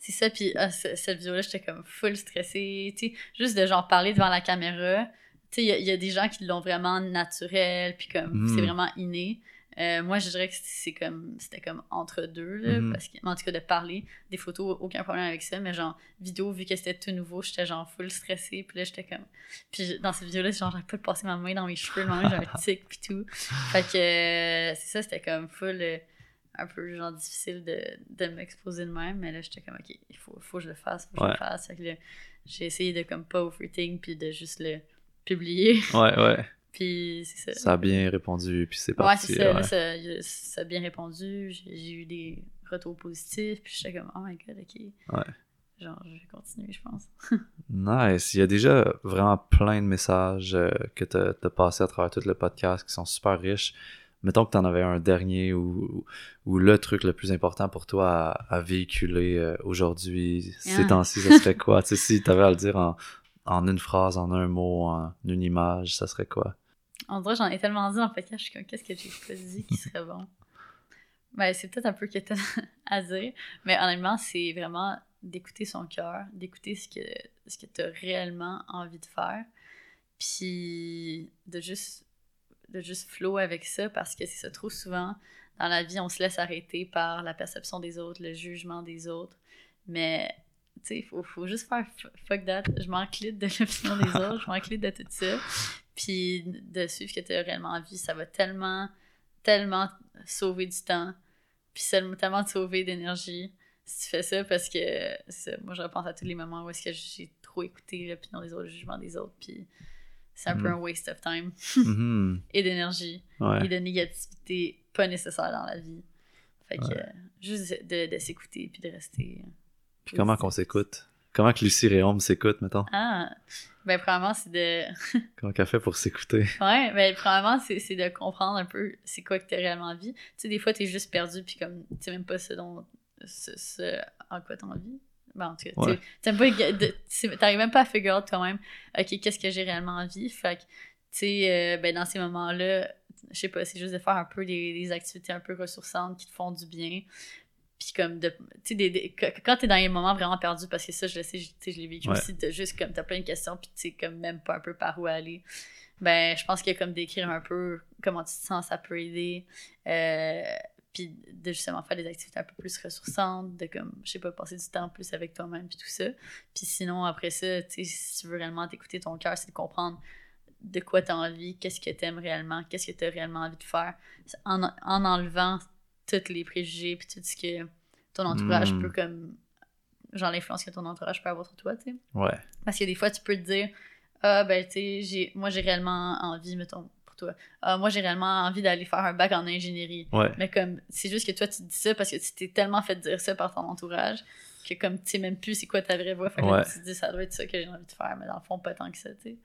c'est ça, puis ah, cette vidéo-là, j'étais comme full stressée, tu sais, juste de genre parler devant la caméra. Tu sais, il y a- il y, a des gens qui l'ont vraiment naturel, puis comme, Mhm. c'est vraiment inné. Euh, moi, je dirais que c'est comme, c'était comme entre deux, là, Mhm. parce que, en tout cas, de parler, des photos, aucun problème avec ça, mais genre, vidéo, vu que c'était tout nouveau, j'étais genre full stressée, puis là, j'étais comme, puis dans cette vidéo-là, genre, pas de passer ma main dans mes cheveux, le moment j'ai un *laughs* tic, puis tout. Fait que, euh, c'est ça, c'était comme full, euh, un peu genre difficile de, de m'exposer de même, mais là, j'étais comme, ok, il faut, faut que je le fasse, faut que je le fasse. Fait que là, j'ai essayé de comme pas overthink, puis de juste le publier, *laughs* Ouais, ouais. puis c'est ça. Ça a bien répondu, puis c'est Ouais, parti. c'est ça, ouais. là, ça, ça a bien répondu, j'ai eu des retours positifs, puis j'étais comme, oh my god, ok. Ouais. Genre, je vais continuer, je pense. *laughs* Nice. Il y a déjà vraiment plein de messages euh, que tu as, passé à travers tout le podcast qui sont super riches. Mettons que tu en avais un dernier ou, ou le truc le plus important pour toi à, à véhiculer euh, aujourd'hui, ces Ah. temps-ci, ça serait quoi? tu sais, si tu avais à le dire en, en une phrase, en un mot, en une image, ça serait quoi? Dirait que j'en ai tellement dit en fait, je suis comme, qu'est-ce que j'ai pas dit qui serait bon? Ben, c'est peut-être un peu quétaine *laughs* à dire, mais honnêtement, c'est vraiment d'écouter son cœur, d'écouter ce que, ce que tu as réellement envie de faire, puis de juste, de juste flow avec ça, parce que c'est ça, trop souvent, dans la vie, on se laisse arrêter par la perception des autres, le jugement des autres, mais tu sais, faut, faut juste faire fuck that, je m'en clide de l'opinion des *laughs* autres, je m'en clide de tout ça, puis de suivre ce que tu as réellement envie, ça va tellement, tellement sauver du temps, puis tellement te sauver d'énergie si tu fais ça, parce que ça, moi je repense à tous les moments où est-ce que j'ai trop écouté l'opinion des autres, le jugement des autres, puis c'est un peu un waste of time Mhm. *laughs* et d'énergie Ouais. et de négativité pas nécessaire dans la vie. Fait que Ouais. euh, juste de, de s'écouter puis de rester. euh, Puis comment qu'on s'écoute? Comment que Lucie Réaume s'écoute, mettons? Ah, ben, premièrement, c'est de. *laughs* Comment qu'elle fait pour s'écouter? Ouais, ben, c'est c'est de comprendre un peu c'est quoi que t'as réellement envie. Tu sais, des fois, t'es juste perdu, puis comme, tu sais même pas ce dont, ce, ce en quoi t'as envie. En tout cas, t'arrives même pas à figure out toi-même, ok, qu'est-ce que j'ai réellement envie. Fait que, tu sais, euh, ben, dans ces moments-là, je sais pas, c'est juste de faire un peu des, des, activités un peu ressourçantes qui te font du bien. Puis comme de. Tu sais, quand t'es dans les moments vraiment perdus, parce que ça, je le sais, je, l'ai vécu aussi, de juste comme t'as plein de questions, puis tu sais, comme même pas un peu par où aller. Ben, je pense a comme d'écrire un peu comment tu te sens, ça peut aider. Euh, puis de justement faire des activités un peu plus ressourçantes, de comme, je sais pas, passer du temps plus avec toi-même, puis tout ça. Puis sinon, après ça, tu sais, si tu veux réellement t'écouter ton cœur, c'est de comprendre de quoi tu as envie, qu'est-ce que tu aimes réellement, qu'est-ce que tu as réellement envie de faire, en, en enlevant tous les préjugés, puis tout ce que ton entourage hmm. peut comme. Genre l'influence que ton entourage peut avoir sur toi, tu sais. Ouais. Parce que des fois, tu peux te dire, ah, ben, tu sais, moi, j'ai réellement envie, mettons, ah, moi, j'ai réellement envie d'aller faire un bac en ingénierie. Mais comme, c'est juste que toi, tu te dis ça parce que tu t'es tellement fait dire ça par ton entourage que comme tu sais même plus c'est quoi ta vraie voix. Fait que tu te dis, ça doit être ça que j'ai envie de faire, mais dans le fond, pas tant que ça, tu sais.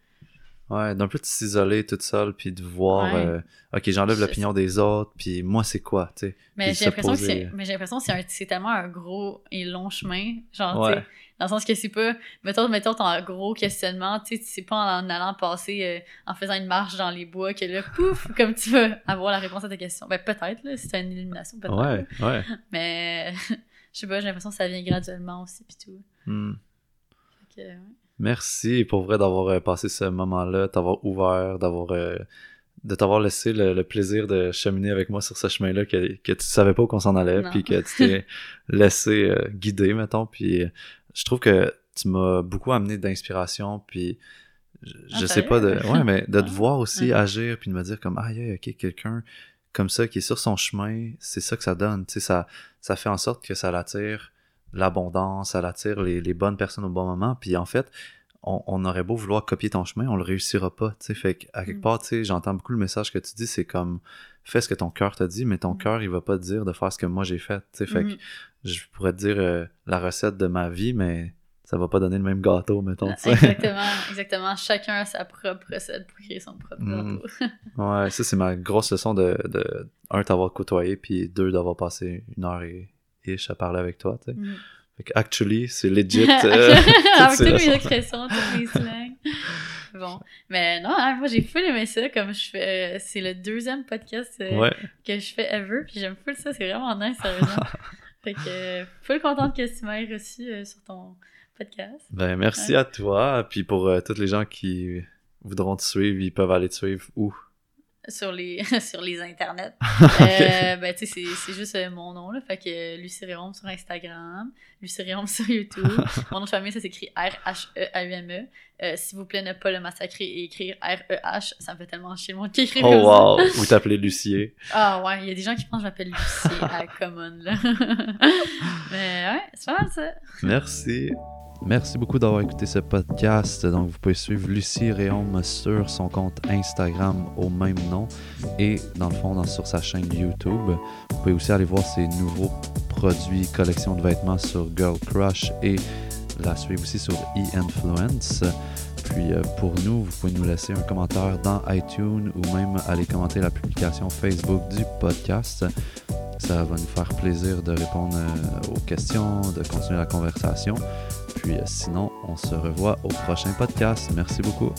Ouais, d'un peu de s'isoler toute seule, puis de voir, euh, ok, j'enlève l'opinion des autres, puis moi, c'est quoi, tu sais? Mais j'ai l'impression que c'est, mais j'ai l'impression que c'est tellement un gros et long chemin, genre, tu sais, dans le sens que c'est pas, mettons, mettons ton gros questionnement, tu sais, c'est pas en allant passer, euh, en faisant une marche dans les bois que là, pouf, *laughs* comme tu vas avoir la réponse à ta question. Ben, peut-être, là, si c'est une illumination, peut-être. Ouais, ouais. Mais, *laughs* je sais pas, j'ai l'impression que ça vient graduellement aussi, puis tout. Hmm. ouais. Merci pour vrai d'avoir euh, passé ce moment-là, t'avoir ouvert, d'avoir euh, de t'avoir laissé le, plaisir de cheminer avec moi sur ce chemin-là que, que tu savais pas où qu'on s'en allait, puis que tu t'es *laughs* laissé euh, guider, mettons. Puis je trouve que tu m'as beaucoup amené d'inspiration, puis je, ah, sais pas de. Ouais, mais de te *laughs* ah. voir aussi agir, puis de me dire comme, ah, yeah, ok, quelqu'un comme ça qui est sur son chemin, c'est ça que ça donne. Tu sais, ça, ça fait en sorte que ça l'attire l'abondance, ça attire les, les, bonnes personnes au bon moment. Puis en fait, on, aurait beau vouloir copier ton chemin, on le réussira pas. sais Fait qu'à quelque mm. part, j'entends beaucoup le message que tu dis, c'est comme fais ce que ton cœur te dit, mais ton mm. cœur, il va pas te dire de faire ce que moi j'ai fait. Fait que mm. je pourrais te dire euh, la recette de ma vie, mais ça va pas donner le même gâteau, mettons. Exactement, exactement. Chacun a sa propre recette pour créer son propre gâteau. *laughs* ouais, ça, c'est ma grosse leçon de, de un, t'avoir côtoyé, puis deux, d'avoir passé une heure et, ish à parler avec toi, tu sais. Mm. Fait que actually, c'est legit. *laughs* Euh, *laughs* avec toutes mes expressions, toutes mes slangs. Bon, mais non, hein, moi j'ai full aimé ça, comme je fais, euh, c'est le deuxième podcast euh, que je fais ever, puis j'aime full ça, c'est vraiment nice, sérieusement. *laughs* fait que full contente que tu m'aies reçu sur ton podcast. Ben merci à toi, puis pour tous les gens qui voudront te suivre, ils peuvent aller te suivre où? Sur les *laughs* sur les internets. *laughs* euh, ben tu sais c'est juste euh, mon nom là, fait que Lucie Réaume sur Instagram, Lucie Réaume sur YouTube. *laughs* mon nom de famille ça s'écrit R H E A U M E. Euh, s'il vous plaît ne pas le massacrer et écrire R E H, ça me fait tellement chier le monde qui écrit Oh wow, vous t'appelez Lucier. Ah ouais, il y a des gens qui pensent que je m'appelle Lucie à Common là. Mais ouais, c'est pas mal ça. Merci. Merci beaucoup d'avoir écouté ce podcast. Donc, vous pouvez suivre Lucie Réaume sur son compte Instagram au même nom et dans le fond sur sa chaîne YouTube. Vous pouvez aussi aller voir ses nouveaux produits, collection de vêtements sur Girl Crush et la suivre aussi sur E-Influence. Puis euh, pour nous, vous pouvez nous laisser un commentaire dans iTunes ou même aller commenter la publication Facebook du podcast. Ça va nous faire plaisir de répondre euh, aux questions, de continuer la conversation. Puis euh, sinon, on se revoit au prochain podcast. Merci beaucoup.